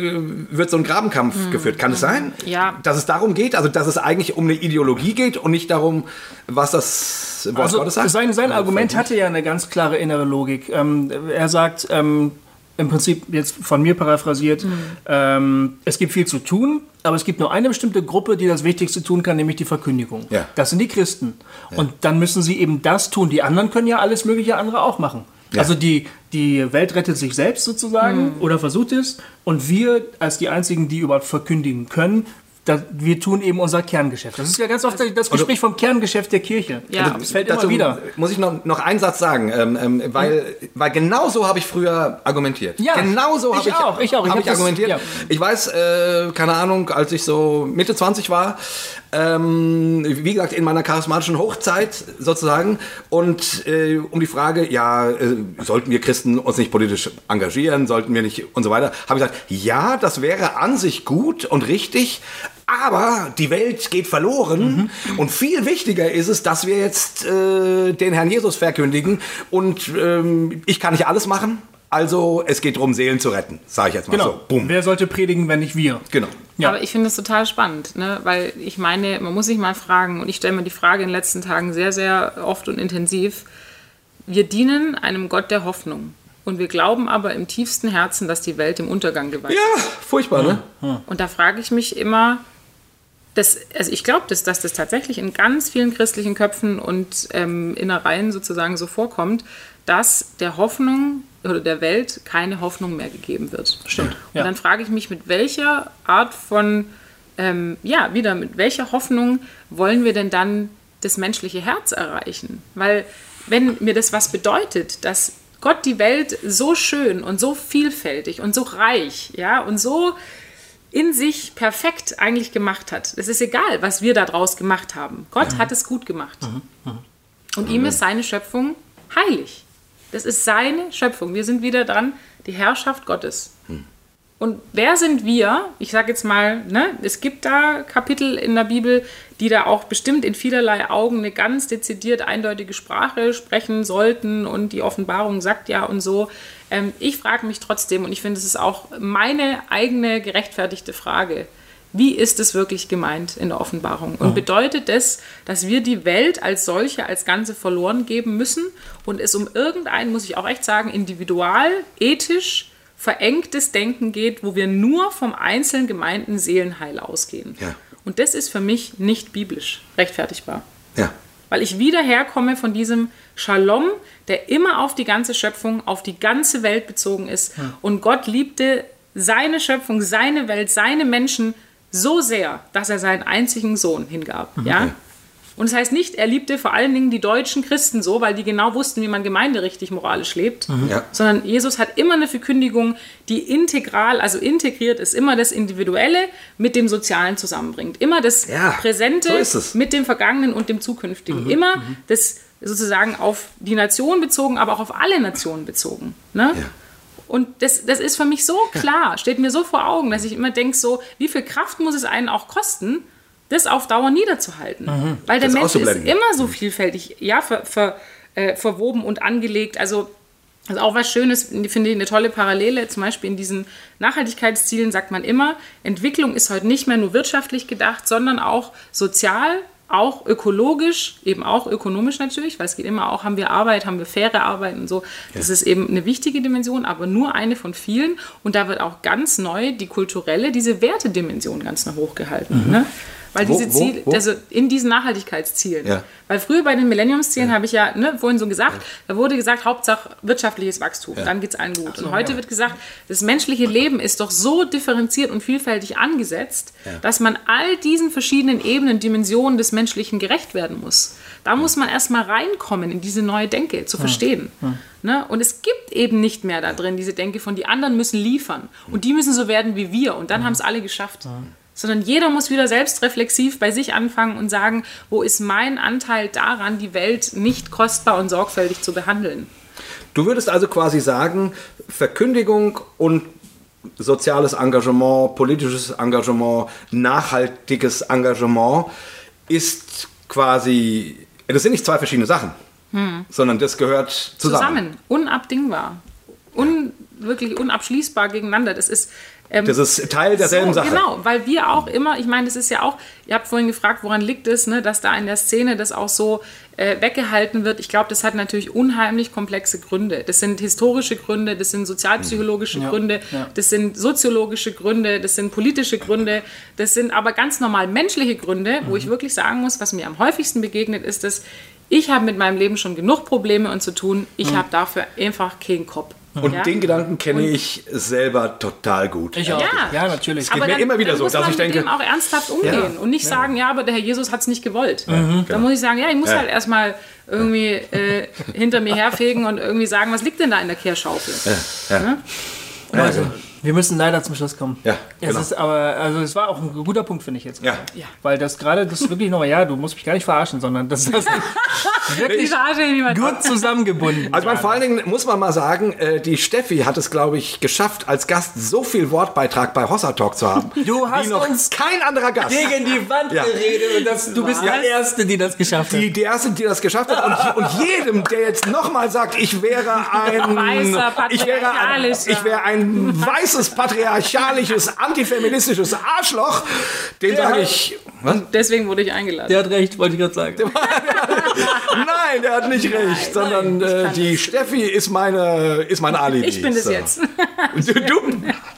äh, wird so ein Grabenkampf mhm. geführt. Kann es sein? Ja. Dass es darum geht, also dass es eigentlich um eine Ideologie geht und nicht darum, was das Wort also Gottes sagt? Sein, sein Argument hatte ja eine ganz klare innere Logik. Ähm, er sagt, ähm, im Prinzip jetzt von mir paraphrasiert, mhm. ähm, es gibt viel zu tun, aber es gibt nur eine bestimmte Gruppe, die das Wichtigste tun kann, nämlich die Verkündigung. Ja. Das sind die Christen. Ja. Und dann müssen sie eben das tun. Die anderen können ja alles mögliche andere auch machen. Ja. Also die, die Welt rettet sich selbst sozusagen mhm. oder versucht es. Und wir als die Einzigen, die überhaupt verkündigen können, da, wir tun eben unser Kerngeschäft. Das ist ja ganz oft das Gespräch vom Kerngeschäft der Kirche. Ja. das fällt Dazu immer wieder. muss ich noch, noch einen Satz sagen, ähm, ähm, weil, weil genau so habe ich früher argumentiert. Ja, genau so ich habe ich, auch, ich auch. Ich hab hab ich das- argumentiert. ja. Ich weiß, äh, keine Ahnung, als ich so Mitte 20 war, ähm, wie gesagt, in meiner charismatischen Hochzeit sozusagen und äh, um die Frage, ja, äh, sollten wir Christen uns nicht politisch engagieren, sollten wir nicht und so weiter, habe ich gesagt, ja, das wäre an sich gut und richtig, aber die Welt geht verloren und viel wichtiger ist es, dass wir jetzt äh, den Herrn Jesus verkündigen und ähm, ich kann nicht alles machen, also es geht darum, Seelen zu retten, sage ich jetzt mal Genau. so. Boom. Wer sollte predigen, wenn nicht wir? Genau. Ja. Aber ich finde es total spannend, ne? weil ich meine, man muss sich mal fragen, und ich stelle mir die Frage in den letzten Tagen sehr, sehr oft und intensiv, wir dienen einem Gott der Hoffnung. Und wir glauben aber im tiefsten Herzen, dass die Welt im Untergang geweiht Ja, furchtbar, ne? Und da frage ich mich immer, das, also ich glaube, dass, dass das tatsächlich in ganz vielen christlichen Köpfen und ähm, Innereien sozusagen so vorkommt, dass der Hoffnung oder der Welt keine Hoffnung mehr gegeben wird. Stimmt, Und ja. dann frage ich mich, mit welcher Art von, ähm, ja, wieder, mit welcher Hoffnung wollen wir denn dann das menschliche Herz erreichen? Weil wenn mir das was bedeutet, dass Gott die Welt so schön und so vielfältig und so reich, ja, und so in sich perfekt eigentlich gemacht hat. Es ist egal, was wir daraus gemacht haben. Gott hat es gut gemacht. Und ihm ist seine Schöpfung heilig. Das ist seine Schöpfung. Wir sind wieder dran, die Herrschaft Gottes. Und wer sind wir? Ich sage jetzt mal, ne, es gibt da Kapitel in der Bibel, die da auch bestimmt in vielerlei Augen eine ganz dezidiert eindeutige Sprache sprechen sollten und die Offenbarung sagt ja und so. Ähm, ich frage mich trotzdem und ich finde, es ist auch meine eigene gerechtfertigte Frage. Wie ist es wirklich gemeint in der Offenbarung? Und bedeutet das, dass wir die Welt als solche, als Ganze verloren geben müssen und es um irgendein, muss ich auch echt sagen, individual, ethisch verengtes Denken geht, wo wir nur vom einzelnen gemeinten Seelenheil ausgehen. Ja. Und das ist für mich nicht biblisch rechtfertigbar. Ja. Weil ich wieder herkomme von diesem Shalom, der immer auf die ganze Schöpfung, auf die ganze Welt bezogen ist. Und Gott liebte seine Schöpfung, seine Welt, seine Menschen so sehr, dass er seinen einzigen Sohn hingab. Ja? Und das heißt nicht, er liebte vor allen Dingen die deutschen Christen so, weil die genau wussten, wie man Gemeinde richtig moralisch lebt, Ja. sondern Jesus hat immer eine Verkündigung, die integral, also integriert ist, immer das Individuelle mit dem Sozialen zusammenbringt. Immer das Ja, Präsente so mit dem Vergangenen und dem Zukünftigen. Immer das sozusagen auf die Nation bezogen, aber auch auf alle Nationen bezogen. Ne? Ja. Und das, das ist für mich so klar, steht mir so vor Augen, dass ich immer denke, so, wie viel Kraft muss es einen auch kosten, das auf Dauer niederzuhalten. Weil der Das Mensch ist immer so vielfältig, ja, ver, ver, äh, verwoben und angelegt. Also, also auch was Schönes, finde ich eine tolle Parallele, zum Beispiel in diesen Nachhaltigkeitszielen sagt man immer, Entwicklung ist heute nicht mehr nur wirtschaftlich gedacht, sondern auch sozial, auch ökologisch, eben auch ökonomisch natürlich, weil es geht immer auch, haben wir Arbeit, haben wir faire Arbeit und so. Das ist eben eine wichtige Dimension, aber nur eine von vielen. Und da wird auch ganz neu die kulturelle, diese Wertedimension ganz nach hoch gehalten. Ne? Weil Wo, diese Ziele, wo? also in diesen Nachhaltigkeitszielen. Ja. Weil früher bei den Millenniumszielen habe ich ja ne, vorhin so gesagt, da wurde gesagt, Hauptsache wirtschaftliches Wachstum, dann geht es allen gut. und heute wird gesagt, das menschliche Leben ist doch so differenziert und vielfältig angesetzt, dass man all diesen verschiedenen Ebenen, Dimensionen des Menschlichen gerecht werden muss. Da muss man erstmal reinkommen in diese neue Denke, zu verstehen. Ne? Und es gibt eben nicht mehr da drin diese Denke von, die anderen müssen liefern. Und die müssen so werden wie wir. Und dann haben es alle geschafft sondern jeder muss wieder selbstreflexiv bei sich anfangen und sagen, wo ist mein Anteil daran, die Welt nicht kostbar und sorgfältig zu behandeln. Du würdest also quasi sagen, Verkündigung und soziales Engagement, politisches Engagement, nachhaltiges Engagement ist quasi, das sind nicht zwei verschiedene Sachen, sondern das gehört zusammen. Zusammen, unabdingbar, un, wirklich unabschließbar gegeneinander. Das ist ähm, Das ist Teil derselben so, Sache. Genau, weil wir auch immer, ich meine, das ist ja auch, ihr habt vorhin gefragt, woran liegt es, ne, dass da in der Szene das auch so äh, weggehalten wird. Ich glaube, das hat natürlich unheimlich komplexe Gründe. Das sind historische Gründe, das sind sozialpsychologische Gründe, ja. das sind soziologische Gründe, das sind politische Gründe, das sind aber ganz normal menschliche Gründe, wo ich wirklich sagen muss, was mir am häufigsten begegnet, ist, dass ich habe mit meinem Leben schon genug Probleme und zu tun, ich habe dafür einfach keinen Kopf. Und Ja. den Gedanken kenne ich selber total gut. Ich auch. Ja. Ja, natürlich. geht mir immer wieder dann so, muss dass man ich denke- mit dem auch ernsthaft umgehen Ja. und nicht sagen, ja, aber der Herr Jesus hat es nicht gewollt. genau. Dann muss ich sagen, ja, ich muss Ja. halt erstmal irgendwie äh, hinter mir herfegen und irgendwie sagen, was liegt denn da in der Kehrschaufel? Ja. Also, wir müssen leider zum Schluss kommen. Ja, Es genau. ist aber, also es war auch ein guter Punkt, finde ich jetzt. Ja. Ja. Weil das gerade, das ist wirklich nochmal, ja, du musst mich gar nicht verarschen, sondern das ist wirklich gut zusammengebunden. Also man, vor allen Dingen muss man mal sagen, äh, die Steffi hat es, glaube ich, geschafft, als Gast so viel Wortbeitrag bei Hossa Talk zu haben. Du hast uns kein anderer Gast. gegen die Wand Ja. geredet und das, du bist die Erste, die das geschafft hat. Die, die erste, die das geschafft hat. Und, und jedem, der jetzt nochmal sagt, ich wäre ein Weißer, ich wäre ein, ich wäre ein weißes, patriarchalisches, antifeministisches Arschloch, den sage ich. Was? Deswegen wurde ich eingeladen. Der hat recht, wollte ich gerade sagen. Nein, der hat nicht recht, sondern ich äh, die Steffi ist meine, ist mein Alibi. ich bin es So. jetzt.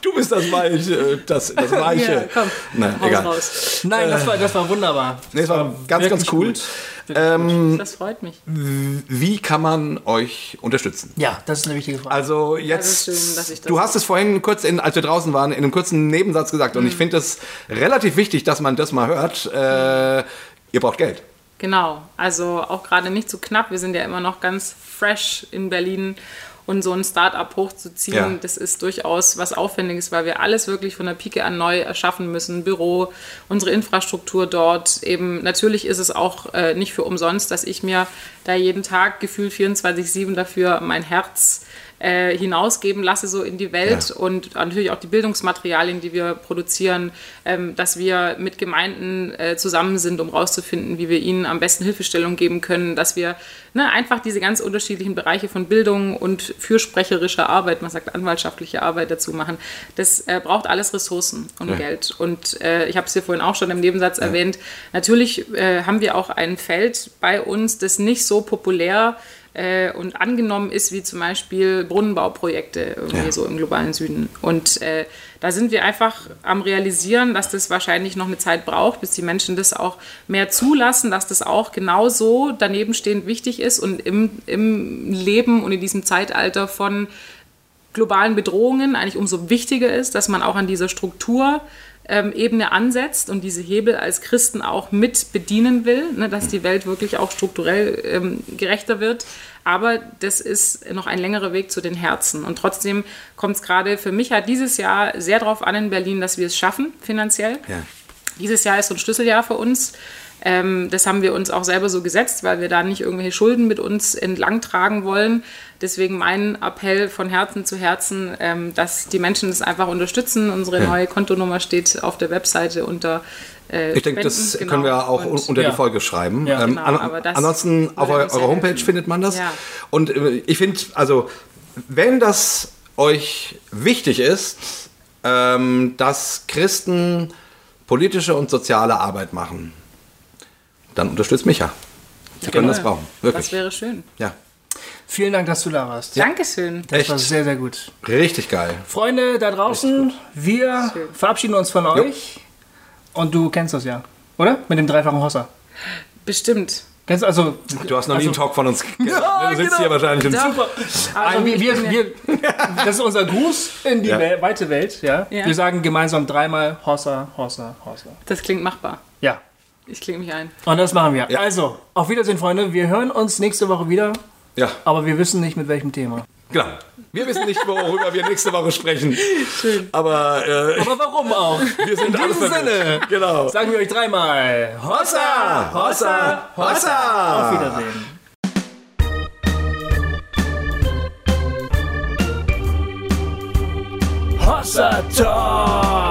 Du, du, bist das Weiche. Das, das Weiche. Ja, komm, Nein, egal. raus. Nein, das war, das war wunderbar. Nee, es war ganz, wirklich ganz cool. gut. Das freut mich. Wie kann man euch unterstützen? Ja, das ist eine wichtige Frage. Also jetzt, Also schön, dass ich das- du hast es vorhin kurz, in, als wir draußen waren, in einem kurzen Nebensatz gesagt Mhm. und ich finde es relativ wichtig, dass man das mal hört. Äh, ihr braucht Geld. Genau, also auch gerade nicht zu knapp. Wir sind ja immer noch ganz fresh in Berlin und so ein Start-up hochzuziehen, Ja. das ist durchaus was Aufwendiges, weil wir alles wirklich von der Pike an neu erschaffen müssen. Büro, unsere Infrastruktur dort. Eben natürlich ist es auch äh, nicht für umsonst, dass ich mir da jeden Tag gefühlt 24/7 dafür mein Herz äh, hinausgeben lasse so in die Welt Ja. und natürlich auch die Bildungsmaterialien, die wir produzieren, ähm, dass wir mit Gemeinden äh, zusammen sind, um rauszufinden, wie wir ihnen am besten Hilfestellung geben können, dass wir ne, einfach diese ganz unterschiedlichen Bereiche von Bildung und fürsprecherischer Arbeit, man sagt anwaltschaftliche Arbeit dazu machen. Das äh, braucht alles Ressourcen und Ja. Geld. Und äh, ich habe es hier vorhin auch schon im Nebensatz erwähnt, natürlich äh, haben wir auch ein Feld bei uns, das nicht so populär äh, und angenommen ist, wie zum Beispiel Brunnenbauprojekte irgendwie Ja. so im globalen Süden. Und äh, da sind wir einfach am realisieren, dass das wahrscheinlich noch eine Zeit braucht, bis die Menschen das auch mehr zulassen, dass das auch genauso danebenstehend wichtig ist und im, im Leben und in diesem Zeitalter von globalen Bedrohungen eigentlich umso wichtiger ist, dass man auch an dieser Struktur Ebene ansetzt und diese Hebel als Christen auch mit bedienen will, ne, dass die Welt wirklich auch strukturell ähm, gerechter wird. Aber das ist noch ein längerer Weg zu den Herzen. Und trotzdem kommt es gerade für mich halt dieses Jahr sehr darauf an in Berlin, dass wir es schaffen, finanziell. Ja. Dieses Jahr ist so ein Schlüsseljahr für uns. Ähm, das haben wir uns auch selber so gesetzt, weil wir da nicht irgendwelche Schulden mit uns entlang tragen wollen. Deswegen mein Appell von Herzen zu Herzen, ähm, dass die Menschen das einfach unterstützen. Unsere Ja. neue Kontonummer steht auf der Webseite unter. Äh, Ich denke, das genau. können wir auch Und- unter Ja. die Folge schreiben. Ja. ähm, Genau, an, aber das ansonsten auf eurer Homepage helfen. findet man das. Ja. Und äh, ich finde, also, wenn das euch wichtig ist, ähm, dass Christen politische und soziale Arbeit machen, dann unterstützt mich ja. Wir können Genau. das brauchen. Das Wirklich. wäre schön. Ja. Vielen Dank, dass du da warst. Dankeschön. Das Echt. war sehr, sehr gut. Richtig geil. Freunde da draußen, wir Schön. verabschieden uns von euch. Und du kennst das ja, oder? Mit dem dreifachen Hosser. Bestimmt. Kennst du also. Du hast noch nie einen Talk von uns gehört. Ja, du sitzt genau. hier wahrscheinlich im. Super. Also wir, wir, wir, das ist unser Gruß in die Ja. Wel weite Welt. Ja? Ja. Wir sagen gemeinsam dreimal Hossa, Hossa, Hossa. Das klingt machbar. Ja, Ich klinge mich ein. und das machen wir. Ja. Also, auf Wiedersehen, Freunde. Wir hören uns nächste Woche wieder, Ja, aber wir wissen nicht mit welchem Thema. genau. Wir wissen nicht, worüber wir nächste Woche sprechen. Schön. Aber äh, Aber warum auch? wir sind In diesem. Sinne Genau. sagen wir euch dreimal Hossa! Hossa! Hossa! Auf Wiedersehen. Hossa Talk!